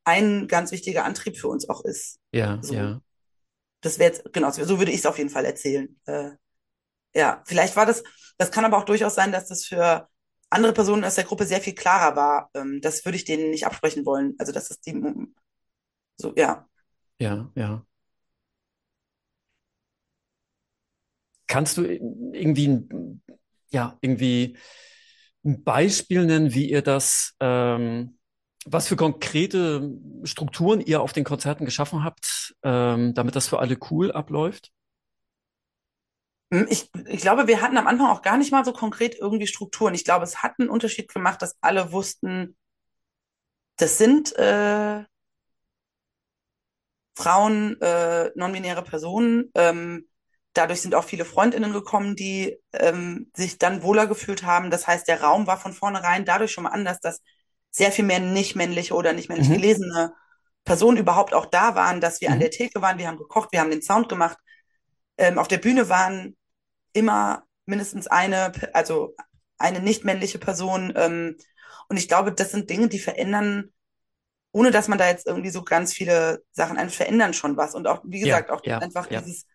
ein ganz wichtiger Antrieb für uns auch ist. ja, So. ja. Das wäre jetzt, genau, so würde ich es auf jeden Fall erzählen. Äh, ja, vielleicht war das, das kann aber auch durchaus sein, dass das für andere Personen aus der Gruppe sehr viel klarer war. Ähm, das würde ich denen nicht absprechen wollen. Also, dass es die, so, ja. Ja, ja. Kannst du irgendwie, ein- ja, irgendwie ein Beispiel nennen, wie ihr das, ähm, was für konkrete Strukturen ihr auf den Konzerten geschaffen habt, ähm, damit das für alle cool abläuft? Hm, Ich, ich glaube, wir hatten am Anfang auch gar nicht mal so konkret irgendwie Strukturen. Ich glaube, es hat einen Unterschied gemacht, dass alle wussten, das sind äh, Frauen, äh, non-binäre Personen. Ähm, dadurch sind auch viele Freundinnen gekommen, die ähm, sich dann wohler gefühlt haben. Das heißt, der Raum war von vornherein dadurch schon mal anders, dass sehr viel mehr nicht männliche oder nicht männlich Mhm, gelesene Personen überhaupt auch da waren, dass wir an mhm, der Theke waren, wir haben gekocht, wir haben den Sound gemacht. Ähm, auf der Bühne waren immer mindestens eine, also eine nicht männliche Person. Ähm, und ich glaube, das sind Dinge, die verändern, ohne dass man da jetzt irgendwie so ganz viele Sachen ein verändern schon was. Und auch, wie gesagt, Ja, auch ja, einfach ja. dieses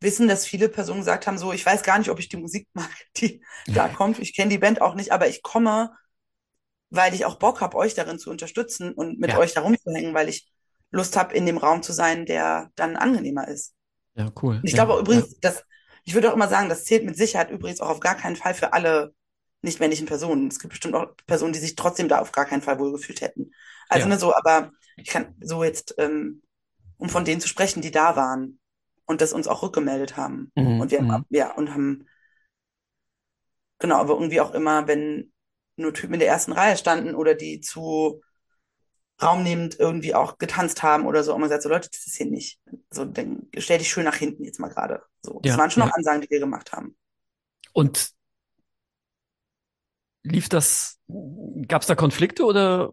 Wissen, dass viele Personen gesagt haben, so, ich weiß gar nicht, ob ich die Musik mag, die da kommt. Ich kenne die Band auch nicht, aber ich komme, weil ich auch Bock habe, euch darin zu unterstützen und mit Ja, euch da rumzuhängen, weil ich Lust habe, in dem Raum zu sein, der dann angenehmer ist. ja, cool. Und ich Ja, glaube auch ja. übrigens, dass, ich würde auch immer sagen, das zählt mit Sicherheit übrigens auch auf gar keinen Fall für alle nicht-männlichen Personen. Es gibt bestimmt auch Personen, die sich trotzdem da auf gar keinen Fall wohlgefühlt hätten. Also ne, so, aber ich kann so jetzt, ähm, um von denen zu sprechen, die da waren und das uns auch rückgemeldet haben. Mhm, Und wir haben, mhm. ja, und haben, genau, aber irgendwie auch immer, wenn nur Typen in der ersten Reihe standen oder die zu raumnehmend irgendwie auch getanzt haben oder so, haben wir gesagt, so Leute, das ist hier nicht. So, dann stell dich schön nach hinten jetzt mal gerade. So, das Ja, waren schon ja. noch Ansagen, die wir gemacht haben. Und lief das, gab es da Konflikte oder?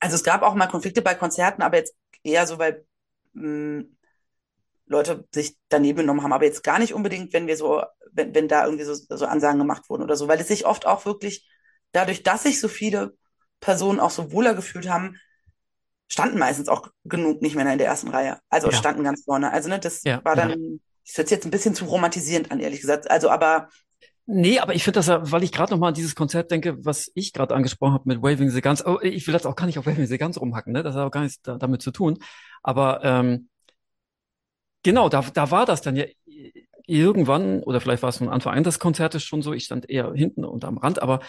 Also es gab auch mal Konflikte bei Konzerten, aber jetzt eher so, weil mh, Leute sich daneben genommen haben, aber jetzt gar nicht unbedingt, wenn wir so, wenn, wenn da irgendwie so, so Ansagen gemacht wurden oder so, weil es sich oft auch wirklich, dadurch, dass sich so viele Personen auch so wohler gefühlt haben, standen meistens auch genug nicht mehr in der ersten Reihe. Also Ja, standen ganz vorne. Also ne, das ja, war ja. dann, das hört sich jetzt ein bisschen zu romantisierend an, ehrlich gesagt. Also aber Nee, aber ich finde das ja, weil ich gerade noch mal an dieses Konzert denke, was ich gerade angesprochen habe mit Waving the Guns. Oh, ich will jetzt auch gar nicht auf Waving the Guns rumhacken, ne? Das hat auch gar nichts da, damit zu tun. Aber ähm, genau, da, da war das dann ja irgendwann, oder vielleicht war es von Anfang an des Konzertes schon so, ich stand eher hinten und am Rand, aber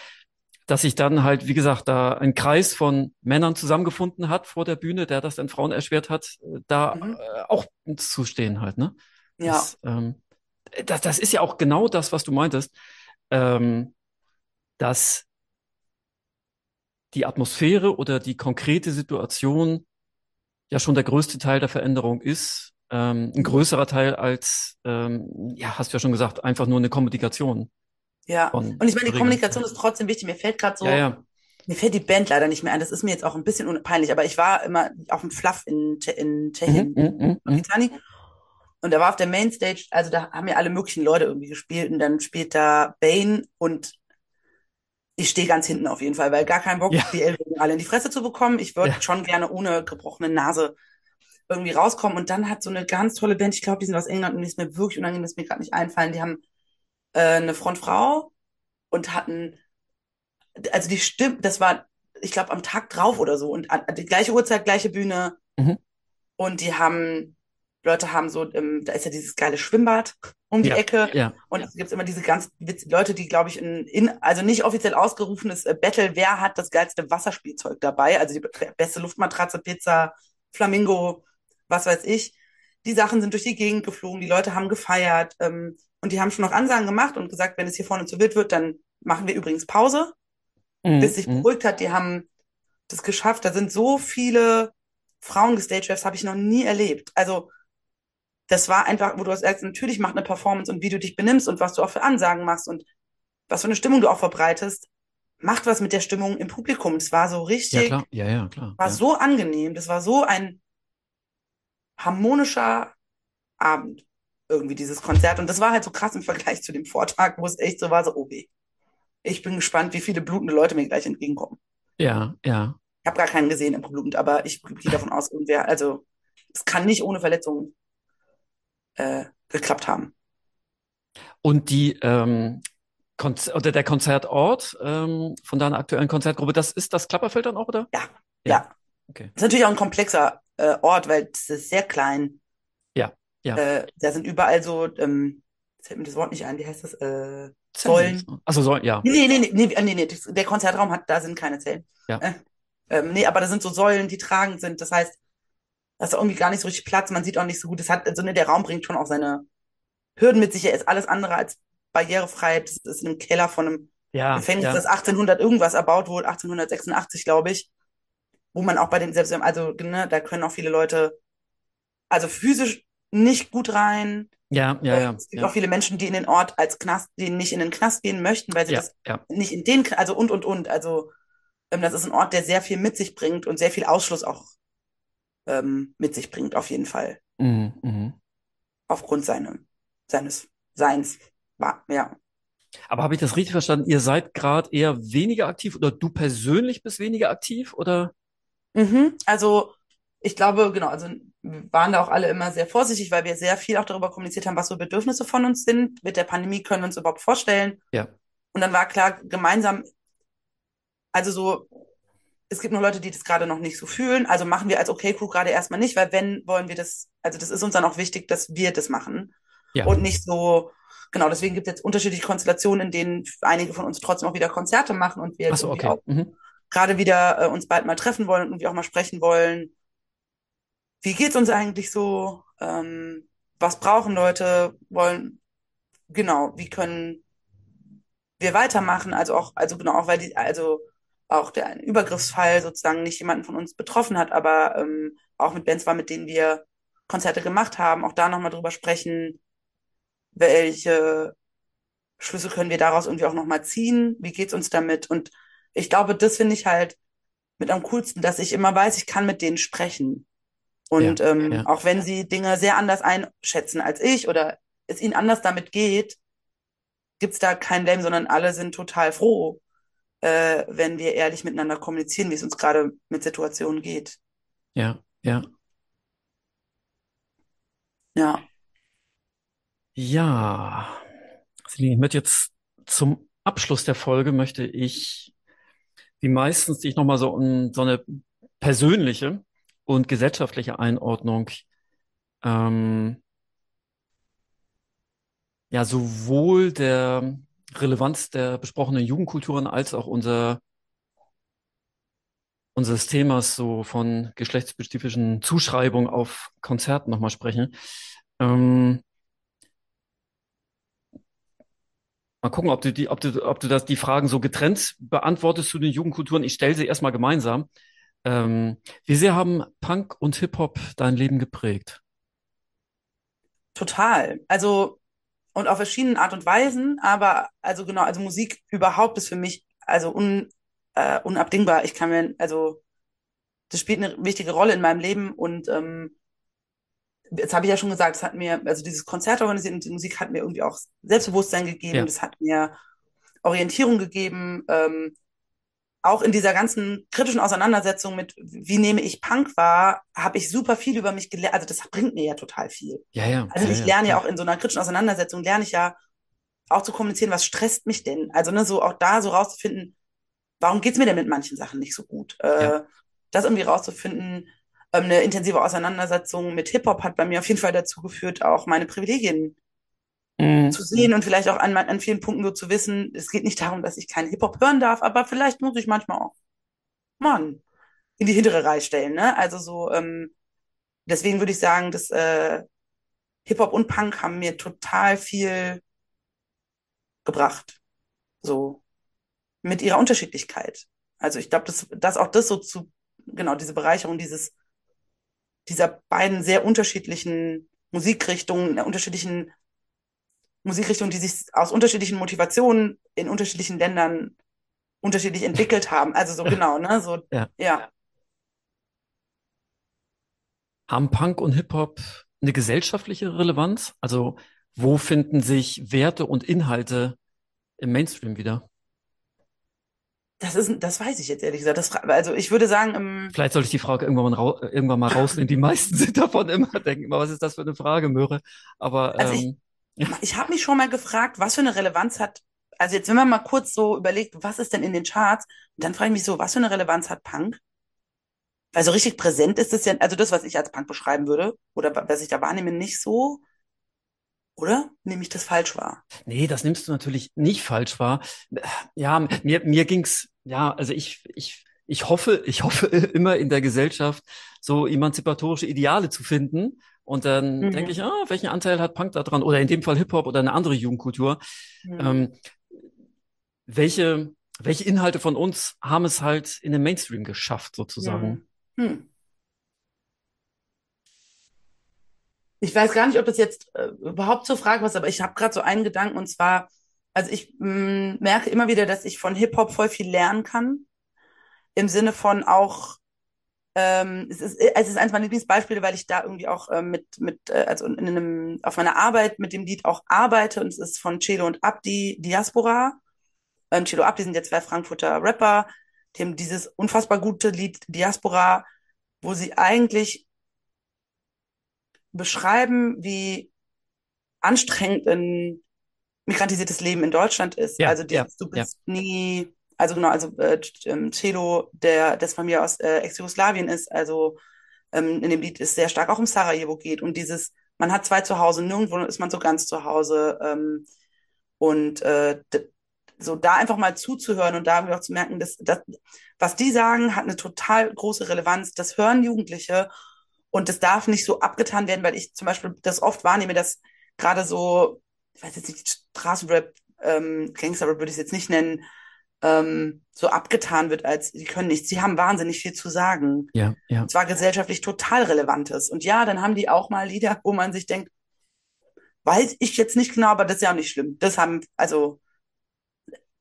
dass sich dann halt, wie gesagt, da ein Kreis von Männern zusammengefunden hat vor der Bühne, der das dann Frauen erschwert hat, da mhm, äh, auch zu stehen halt, ne? ja, Das, ähm, das, das ist ja auch genau das, was du meintest, ähm, dass die Atmosphäre oder die konkrete Situation ja schon der größte Teil der Veränderung ist. Ähm, ein größerer Teil als, ähm, ja, hast du ja schon gesagt, einfach nur eine Kommunikation ja. Und ich meine, die. Kommunikation ist trotzdem wichtig. Mir fällt gerade Ja, so, ja. Mir fällt die Band leider nicht mehr ein. Das ist mir jetzt auch ein bisschen peinlich, aber ich war immer auf dem Fluff in, in Tschechien, mhm, mhm, mhm. Pakistani. Und da war auf der Mainstage, also da haben ja alle möglichen Leute irgendwie gespielt und dann spielt da Bane und ich stehe ganz hinten auf jeden Fall, weil gar keinen Bock, Ja, die Ellbogen alle in die Fresse zu bekommen. Ich würde ja, schon gerne ohne gebrochene Nase irgendwie rauskommen. Und dann hat so eine ganz tolle Band, ich glaube, die sind aus England und die ist mir wirklich unangenehm, das ist mir gerade nicht einfallen. Die haben äh, eine Frontfrau und hatten also die Stimme, das war, ich glaube, am Tag drauf oder so und an, die gleiche Uhrzeit, gleiche Bühne mhm. und die haben, Leute haben so, ähm, da ist ja dieses geile Schwimmbad um die Ja, Ecke ja, und es gibt immer diese ganz witzigen Leute, die, glaube ich, in, in, also nicht offiziell ausgerufenes äh, Battle, wer hat das geilste Wasserspielzeug dabei, also die be beste Luftmatratze, Pizza, Flamingo, was weiß ich. Die Sachen sind durch die Gegend geflogen, die Leute haben gefeiert ähm, und die haben schon noch Ansagen gemacht und gesagt, wenn es hier vorne zu wild wird, dann machen wir übrigens Pause bis mhm, sich mhm. beruhigt hat. Die haben das geschafft. Da sind so viele Frauen gestaged, das habe ich noch nie erlebt. Also das war einfach, wo du sagst, natürlich macht eine Performance und wie du dich benimmst und was du auch für Ansagen machst und was für eine Stimmung du auch verbreitest, macht was mit der Stimmung im Publikum. Es war so Ja, richtig, klar. Ja, ja, klar. war Ja. so angenehm. Das war so ein harmonischer Abend irgendwie dieses Konzert und das war halt so krass im Vergleich zu dem Vortag, wo es echt so war, so oh weh. Ich bin gespannt, wie viele blutende Leute mir gleich entgegenkommen. Ja, ja. Ich habe gar keinen gesehen im Blut, aber ich gehe davon aus, irgendwer, also es kann nicht ohne Verletzungen äh, geklappt haben. Und die, ähm, Konz oder der Konzertort ähm, von deiner aktuellen Konzertgruppe, das ist das Klapperfeld dann auch, oder? Ja, Ja, ja. okay. Ist natürlich auch ein komplexer äh, Ort, weil es ist sehr klein. Ja, ja. Äh, da sind überall so, ähm, jetzt fällt mir das Wort nicht ein, wie heißt das? Äh, Zellen. Säulen. Also Säulen, ja. Nee, nee, nee, nee, nee, nee, das- der Konzertraum hat, da sind keine Zellen. Ja. Äh, ähm, nee, aber da sind so Säulen, die tragend sind. Das heißt, da ist irgendwie gar nicht so richtig Platz. Man sieht auch nicht so gut. Das hat, also ne, der Raum bringt schon auch seine Hürden mit sich. Er ist alles andere als barrierefrei. Das ist in einem Keller von einem Ja, Gefängnis, ja. das 1800 irgendwas erbaut wurde, 1886, glaube ich. Wo man auch bei den, selbst, also, ne, da können auch viele Leute, also physisch nicht gut rein. Ja, ja, ja, Es gibt ja. auch viele Menschen, die in den Ort als Knast, die nicht in den Knast gehen möchten, weil sie Ja, das ja. nicht in den, also und, und, und. Also, ähm, das ist ein Ort, der sehr viel mit sich bringt und sehr viel Ausschluss auch ähm, mit sich bringt, auf jeden Fall. Mhm, mhm. aufgrund seine, seines Seins war, ja. Aber habe ich das richtig verstanden? Ihr seid gerade eher weniger aktiv oder du persönlich bist weniger aktiv oder? Mhm. Also ich glaube, genau, also wir waren da auch alle immer sehr vorsichtig, weil wir sehr viel auch darüber kommuniziert haben, was so Bedürfnisse von uns sind. Mit der Pandemie können wir uns überhaupt vorstellen. Ja. Und dann war klar, gemeinsam, also so, es gibt nur Leute, die das gerade noch nicht so fühlen. Also machen wir als Okay Crew gerade erstmal nicht, weil wenn wollen wir das, also das ist uns dann auch wichtig, dass wir das machen. Ja. Und nicht so, genau, deswegen gibt es jetzt unterschiedliche Konstellationen, in denen einige von uns trotzdem auch wieder Konzerte machen und wir so, okay. auch Mhm. gerade wieder äh, uns bald mal treffen wollen und irgendwie auch mal sprechen wollen. Wie geht's uns eigentlich so? Ähm, was brauchen Leute? Wollen, genau, wie können wir weitermachen? Also auch, also genau, auch weil die, also auch der Übergriffsfall sozusagen nicht jemanden von uns betroffen hat, aber ähm, auch mit Bands war, mit denen wir Konzerte gemacht haben, auch da nochmal drüber sprechen, welche Schlüsse können wir daraus irgendwie auch nochmal ziehen? Wie geht's uns damit? Und ich glaube, das finde ich halt mit am coolsten, dass ich immer weiß, ich kann mit denen sprechen. Und Ja, ähm, ja. auch wenn sie Dinge sehr anders einschätzen als ich oder es ihnen anders damit geht, gibt's da kein Blame, sondern alle sind total froh, äh, wenn wir ehrlich miteinander kommunizieren, wie es uns gerade mit Situationen geht. Ja, ja. Ja. Ja. Celine, ich möchte jetzt zum Abschluss der Folge möchte ich, wie meistens, dich nochmal so in so eine persönliche und gesellschaftliche Einordnung, ähm, ja, sowohl der Relevanz der besprochenen Jugendkulturen als auch unser, unseres Themas so von geschlechtsspezifischen Zuschreibungen auf Konzerten nochmal sprechen. Ähm, Mal gucken, ob du die, ob du, ob du das, die Fragen so getrennt beantwortest zu den Jugendkulturen. Ich stelle sie erstmal gemeinsam. Ähm, wie sehr haben Punk und Hip-Hop dein Leben geprägt? Total. Also, und auf verschiedenen Art und Weisen, aber also genau, also Musik überhaupt ist für mich also un, äh, unabdingbar. Ich kann mir, also, das spielt eine wichtige Rolle in meinem Leben und ähm, jetzt habe ich ja schon gesagt, es hat mir, also dieses Konzert organisieren und die Musik hat mir irgendwie auch Selbstbewusstsein gegeben, Ja, das hat mir Orientierung gegeben, ähm, auch in dieser ganzen kritischen Auseinandersetzung mit, wie nehme ich Punk wahr, habe ich super viel über mich gelernt. Also das bringt mir ja total viel. ja, ja, Also ja, ich ja, lerne ja klar. auch in so einer kritischen Auseinandersetzung, lerne ich ja auch zu kommunizieren, was stresst mich denn? Also ne, so auch da so rauszufinden, warum geht's mir denn mit manchen Sachen nicht so gut? Ja, Äh, das irgendwie rauszufinden, ähm, eine intensive Auseinandersetzung mit Hip-Hop hat bei mir auf jeden Fall dazu geführt, auch meine Privilegien Mhm. zu sehen und vielleicht auch an, an vielen Punkten so zu wissen, es geht nicht darum, dass ich keinen Hip-Hop hören darf, aber vielleicht muss ich manchmal auch, Mann, in die hintere Reihe stellen, ne? Also so, ähm, deswegen würde ich sagen, dass äh, Hip-Hop und Punk haben mir total viel gebracht, so mit ihrer Unterschiedlichkeit. Also ich glaube, dass, dass auch das so zu, genau, diese Bereicherung dieses, dieser beiden sehr unterschiedlichen Musikrichtungen, der unterschiedlichen Musikrichtungen, die sich aus unterschiedlichen Motivationen in unterschiedlichen Ländern unterschiedlich entwickelt haben. Also so genau, ne? So, ja. ja. Haben Punk und Hip-Hop eine gesellschaftliche Relevanz? Also, wo finden sich Werte und Inhalte im Mainstream wieder? Das ist, das weiß ich jetzt ehrlich gesagt. Das, also ich würde sagen, im, Vielleicht sollte ich die Frage irgendwann mal, irgendwann mal rausnehmen. Die meisten sind davon immer, denken immer, was ist das für eine Frage, Möhre? Aber also ähm, ich habe mich schon mal gefragt, was für eine Relevanz hat, also jetzt, wenn man mal kurz so überlegt, was ist denn in den Charts, dann frage ich mich so, was für eine Relevanz hat Punk? Weil so richtig präsent ist es ja, also das, was ich als Punk beschreiben würde, oder wa- was ich da wahrnehme, nicht so, oder? Nehme ich das falsch wahr? nee, das nimmst du natürlich nicht falsch wahr. Ja, mir, mir ging's, ja, also ich, ich, ich hoffe, ich hoffe immer in der Gesellschaft so emanzipatorische Ideale zu finden. Und dann denke Mhm. ich, ah, welchen Anteil hat Punk da dran? Oder in dem Fall Hip-Hop oder eine andere Jugendkultur. Mhm. Ähm, welche, welche Inhalte von uns haben es halt in den Mainstream geschafft, sozusagen? Hm. Hm. Ich weiß gar nicht, ob das jetzt äh, überhaupt zur Frage was, aber ich habe gerade so einen Gedanken und zwar, also ich mh, merke immer wieder, dass ich von Hip-Hop voll viel lernen kann, im Sinne von auch ähm, es ist, es ist eins meiner Lieblingsbeispiele, weil ich da irgendwie auch äh, mit, mit, äh, also in einem, auf meiner Arbeit mit dem Lied auch arbeite und es ist von Celo und Abdi Diaspora. Ähm, Celo Abdi sind ja zwei Frankfurter Rapper, die haben dieses unfassbar gute Lied Diaspora, wo sie eigentlich beschreiben, wie anstrengend ein migrantisiertes Leben in Deutschland ist. Ja, also ja, dieses, du ja. bist nie, also genau, also äh, ähm, Celo, der das von mir aus äh, Ex-Jugoslawien ist, also ähm, in dem Lied ist sehr stark auch um Sarajevo geht und dieses, man hat zwei zu Hause, nirgendwo ist man so ganz zu Hause ähm, und äh, so da einfach mal zuzuhören und da auch zu merken, dass, dass was die sagen, hat eine total große Relevanz. Das hören Jugendliche und das darf nicht so abgetan werden, weil ich zum Beispiel das oft wahrnehme, dass gerade so, ich weiß jetzt nicht, Straßenrap, ähm, Gangsterrap würde ich es jetzt nicht nennen, ähm, so abgetan wird, als sie können nichts. Sie haben wahnsinnig viel zu sagen. Ja, ja. Und zwar gesellschaftlich total Relevantes. Und ja, dann haben die auch mal Lieder, wo man sich denkt, weiß ich jetzt nicht genau, aber das ist ja auch nicht schlimm. Das haben, also,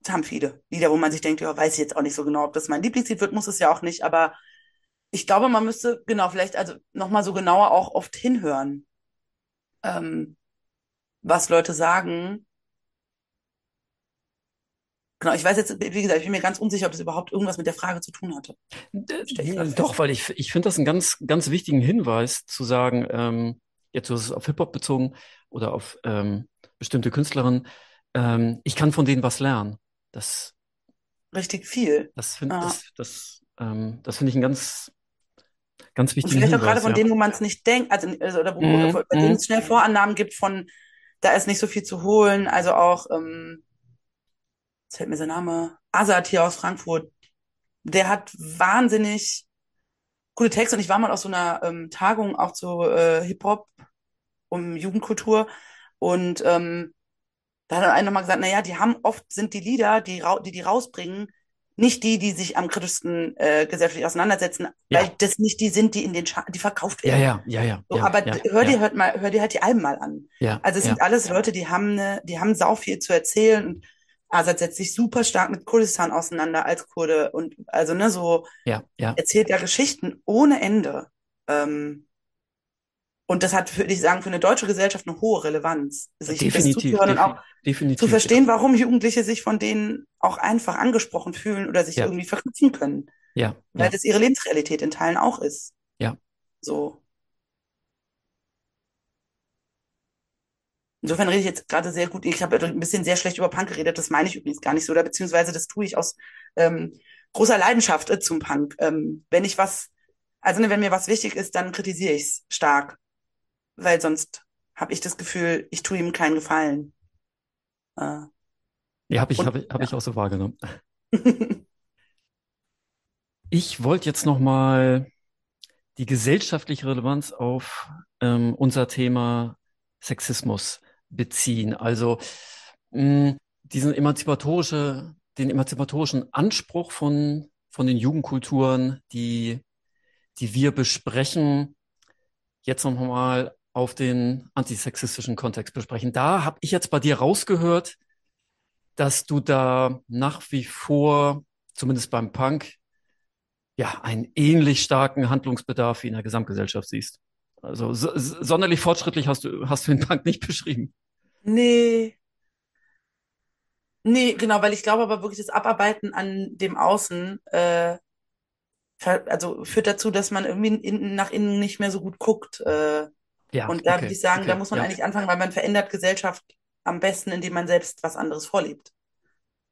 das haben viele Lieder, wo man sich denkt, ja, weiß ich jetzt auch nicht so genau, ob das mein Lieblingslied wird, muss es ja auch nicht, aber ich glaube, man müsste, genau, vielleicht also nochmal so genauer auch oft hinhören, ähm, was Leute sagen. Genau, ich weiß jetzt, wie gesagt, ich bin mir ganz unsicher, ob das überhaupt irgendwas mit der Frage zu tun hatte. Doch, weil ich, ich finde das einen ganz, ganz wichtigen Hinweis zu sagen, ähm, jetzt ist es auf Hip-Hop bezogen oder auf ähm, bestimmte Künstlerinnen, ähm, ich kann von denen was lernen. Das, Richtig viel. das finde Ja. das, das, ähm, das finde ich einen ganz, ganz Und wichtigen vielleicht auch gerade Hinweis, von ja. denen, wo man es nicht denkt, also, also oder wo, Mhm, bei denen mhm. es schnell Vorannahmen gibt von, da ist nicht so viel zu holen. Also auch, ähm, jetzt fällt mir sein Name, Azad hier aus Frankfurt, der hat wahnsinnig coole Texte und ich war mal auf so einer ähm, Tagung auch zu äh, Hip-Hop um Jugendkultur und ähm, da hat einer nochmal gesagt, naja, die haben oft sind die Lieder, die, die die rausbringen, nicht die, die sich am kritischsten äh, gesellschaftlich auseinandersetzen, weil Ja, das nicht die sind, die in den Char die verkauft ja, werden. ja, ja, ja, So, ja, aber ja, hör dir ja, hört mal, hör dir halt die Alben mal an. ja, Also es ja, sind alles Leute, die haben ne, die haben sau viel zu erzählen und Azad setzt sich super stark mit Kurdistan auseinander als Kurde und also ne so ja, ja. erzählt ja Geschichten ohne Ende. Ähm, und das hat, würde ich sagen, für eine deutsche Gesellschaft eine hohe Relevanz, sich das Definitiv, zuzuhören und auch zu definitiv, ja. verstehen, warum Jugendliche sich von denen auch einfach angesprochen fühlen oder sich Ja, irgendwie verknüpfen können, ja, weil ja, das ihre Lebensrealität in Teilen auch ist. ja. So. Insofern rede ich jetzt gerade sehr gut. Ich habe ein bisschen sehr schlecht über Punk geredet. Das meine ich übrigens gar nicht so, oder beziehungsweise das tue ich aus ähm, großer Leidenschaft äh, zum Punk. Ähm, wenn ich was, also ne, wenn mir was wichtig ist, dann kritisiere ich es stark, weil sonst habe ich das Gefühl, ich tue ihm keinen Gefallen. Äh, Ja, habe ich, habe ich, habe ich ja. auch so wahrgenommen. Ich wollte jetzt noch mal die gesellschaftliche Relevanz auf ähm, unser Thema Sexismus beziehen. Also mh, diesen emanzipatorische, den emanzipatorischen Anspruch von, von den Jugendkulturen, die, die wir besprechen, jetzt noch mal auf den antisexistischen Kontext besprechen. Da habe ich jetzt bei dir rausgehört, dass du da nach wie vor, zumindest beim Punk, ja, einen ähnlich starken Handlungsbedarf wie in der Gesamtgesellschaft siehst. Also so, sonderlich fortschrittlich hast du, hast du den Punk nicht beschrieben. Nee, nee, genau, weil ich glaube aber wirklich das Abarbeiten an dem Außen, äh, ver- also führt dazu, dass man irgendwie in, nach innen nicht mehr so gut guckt. Äh, Ja, und da würde okay, ich sagen, da okay, muss man ja, eigentlich anfangen, weil man verändert Gesellschaft am besten, indem man selbst was anderes vorlebt,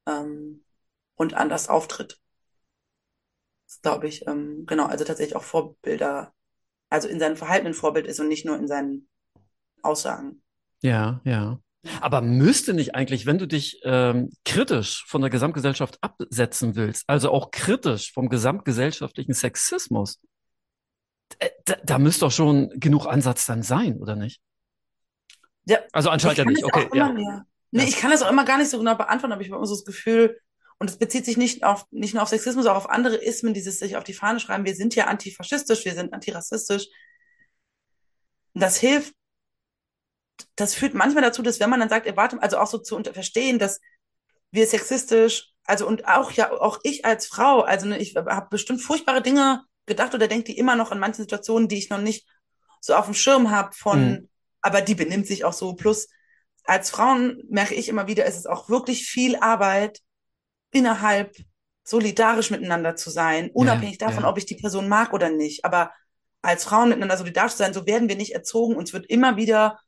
ähm, und anders auftritt. Das glaube ich, ähm, genau, also tatsächlich auch Vorbilder, also in seinem Verhalten ein Vorbild ist und nicht nur in seinen Aussagen. Ja, ja. Aber müsste nicht eigentlich, wenn du dich ähm, kritisch von der Gesamtgesellschaft absetzen willst, also auch kritisch vom gesamtgesellschaftlichen Sexismus, äh, da, da müsste doch schon genug Ansatz dann sein, oder nicht? Ja, Also ich anscheinend ja nicht. Okay, auch ja. Nee, ja, ich kann das auch immer gar nicht so genau beantworten, aber ich habe immer so das Gefühl, und es bezieht sich nicht auf, nicht nur auf Sexismus, auch auf andere Ismen, dieses sich auf die Fahne schreiben, wir sind ja antifaschistisch, wir sind antirassistisch. Das hilft, das führt manchmal dazu, dass wenn man dann sagt, ey, warte, also auch so zu verstehen, dass wir sexistisch, also und auch ja, auch ich als Frau, also ne, ich habe bestimmt furchtbare Dinge gedacht oder denkt die immer noch in manchen Situationen, die ich noch nicht so auf dem Schirm habe von, mhm. aber die benimmt sich auch so. Plus als Frauen merke ich immer wieder, ist es auch wirklich viel Arbeit innerhalb solidarisch miteinander zu sein, unabhängig ja, davon, ja. ob ich die Person mag oder nicht. Aber als Frauen miteinander solidarisch zu sein, so werden wir nicht erzogen. Uns wird immer wieder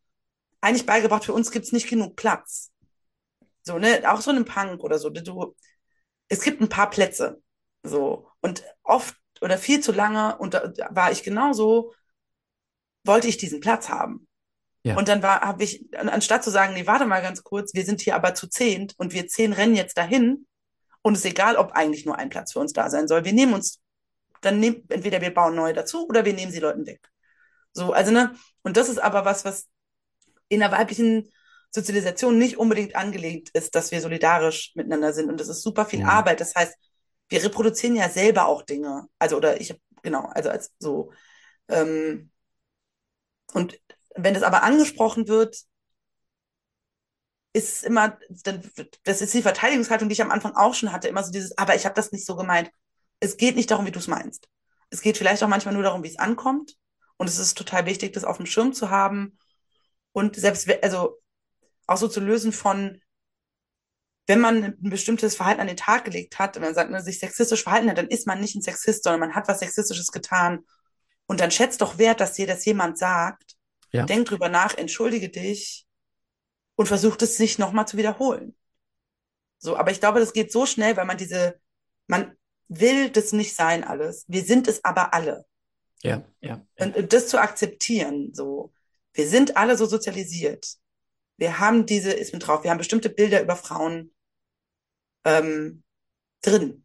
eigentlich beigebracht, für uns gibt es nicht genug Platz. So, ne, auch so einem Punk oder so. Du, es gibt ein paar Plätze. So. Und oft oder viel zu lange, und da war ich genauso, wollte ich diesen Platz haben. Ja. Und dann war, habe ich, anstatt zu sagen, nee, warte mal ganz kurz, wir sind hier aber zu zehnt und wir zehn rennen jetzt dahin und es ist egal, ob eigentlich nur ein Platz für uns da sein soll. Wir nehmen uns, dann nehmen, entweder wir bauen neue dazu oder wir nehmen sie Leuten weg. So, also, ne, und das ist aber was, was in der weiblichen Sozialisation nicht unbedingt angelegt ist, dass wir solidarisch miteinander sind. Und das ist super viel ja. Arbeit. Das heißt, wir reproduzieren ja selber auch Dinge. Also, oder ich, genau, also als so. Ähm, und wenn das aber angesprochen wird, ist es immer, das ist die Verteidigungshaltung, die ich am Anfang auch schon hatte, immer so dieses, aber ich habe das nicht so gemeint. Es geht nicht darum, wie du es meinst. Es geht vielleicht auch manchmal nur darum, wie es ankommt. Und es ist total wichtig, das auf dem Schirm zu haben. Und selbst, also auch so zu lösen von, wenn man ein bestimmtes Verhalten an den Tag gelegt hat, wenn man sagt, ne, sich sexistisch verhalten hat, dann ist man nicht ein Sexist, sondern man hat was Sexistisches getan. Und dann schätzt doch wert, dass dir das jemand sagt. Ja. Denk drüber nach, entschuldige dich und versucht es sich nochmal zu wiederholen. So, aber ich glaube, das geht so schnell, weil man diese, man will das nicht sein alles. Wir sind es aber alle. Ja, ja. ja. Und das zu akzeptieren, so. Wir sind alle so sozialisiert. Wir haben diese ist mit drauf. Wir haben bestimmte Bilder über Frauen ähm, drin.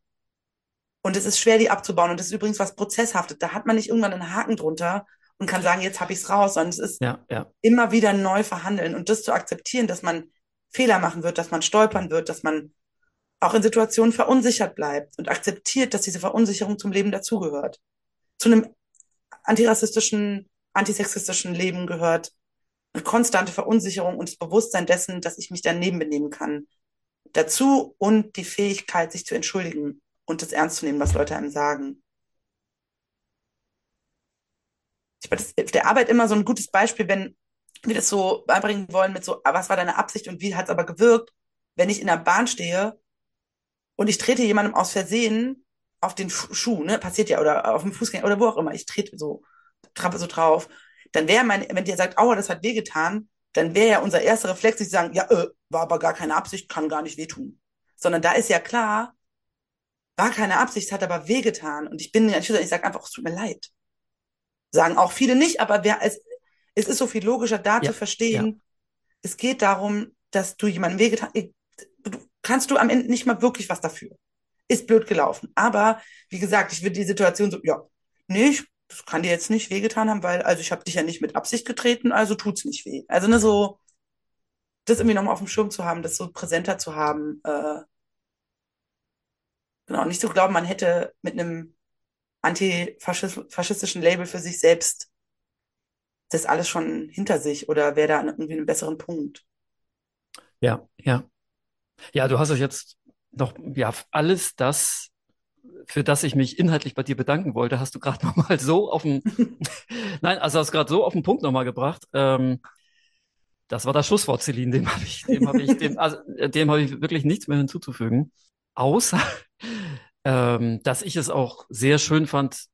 Und es ist schwer, die abzubauen. Und das ist übrigens was Prozesshaftet. Da hat man nicht irgendwann einen Haken drunter und kann sagen, jetzt habe ich es raus, sondern es ist ja, ja. immer wieder neu verhandeln und das zu akzeptieren, dass man Fehler machen wird, dass man stolpern wird, dass man auch in Situationen verunsichert bleibt und akzeptiert, dass diese Verunsicherung zum Leben dazugehört. Zu einem antirassistischen, antisexistischen Leben gehört eine konstante Verunsicherung und das Bewusstsein dessen, dass ich mich daneben benehmen kann. Dazu und die Fähigkeit, sich zu entschuldigen und das ernst zu nehmen, was Leute einem sagen. ich war das der Arbeit immer so ein gutes Beispiel, wenn wir das so beibringen wollen mit so, ah, was war deine Absicht und wie hat es aber gewirkt, wenn ich in der Bahn stehe und ich trete jemandem aus Versehen auf den Schuh, ne, passiert ja, oder auf dem Fußgänger oder wo auch immer, ich trete so, trappe so drauf, dann wäre mein, wenn der sagt, aua, das hat wehgetan, dann wäre ja unser erster Reflex, sich zu sagen, ja, äh, war aber gar keine Absicht, kann gar nicht wehtun. Sondern da ist ja klar, war keine Absicht, hat aber wehgetan. Und ich bin ja, ich sage einfach, es tut mir leid. Sagen auch viele nicht, aber wer, es, es ist so viel logischer, da ja, zu verstehen, ja. es geht darum, dass du jemandem wehgetan du kannst du am Ende nicht mal wirklich was dafür. Ist blöd gelaufen. Aber wie gesagt, ich würde die Situation so, ja, nee, ich, das kann dir jetzt nicht wehgetan haben, weil, also ich habe dich ja nicht mit Absicht getreten, also tut's nicht weh. Also ne, so, das irgendwie nochmal auf dem Schirm zu haben, das so präsenter zu haben. Äh, genau, nicht zu glauben, man hätte mit einem antifaschistischen Label für sich selbst das alles schon hinter sich oder wäre da irgendwie einen besseren Punkt? Ja, ja. Ja, du hast euch jetzt noch, ja, alles das, für das ich mich inhaltlich bei dir bedanken wollte, hast du gerade nochmal so auf den, nein, also hast gerade so auf den Punkt nochmal gebracht. Ähm, das war das Schlusswort, Celine, dem habe ich, dem habe ich, dem, also, dem habe ich wirklich nichts mehr hinzuzufügen. Außer, ähm, dass ich es auch sehr schön fand,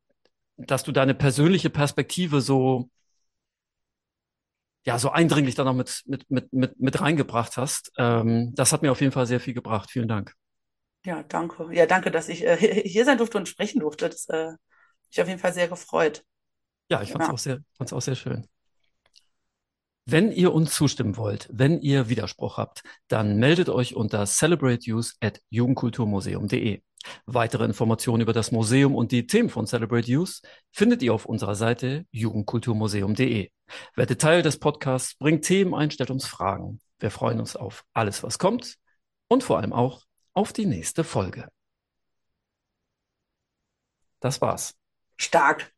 dass du deine persönliche Perspektive so ja so eindringlich dann noch mit mit mit mit mit reingebracht hast. Ähm, das hat mir auf jeden Fall sehr viel gebracht. Vielen Dank. Ja, danke. Ja, danke, dass ich äh, hier sein durfte und sprechen durfte. Das äh, mich auf jeden Fall sehr gefreut. Ja, ich fand es ja. auch sehr fand's auch sehr schön. Wenn ihr uns zustimmen wollt, wenn ihr Widerspruch habt, dann meldet euch unter celebrateuse at jugendkulturmuseum.de. Weitere Informationen über das Museum und die Themen von Celebrate Youth findet ihr auf unserer Seite jugendkulturmuseum.de. Werdet Teil des Podcasts, bringt Themen ein, stellt uns Fragen. Wir freuen uns auf alles, was kommt und vor allem auch auf die nächste Folge. Das war's. Stark.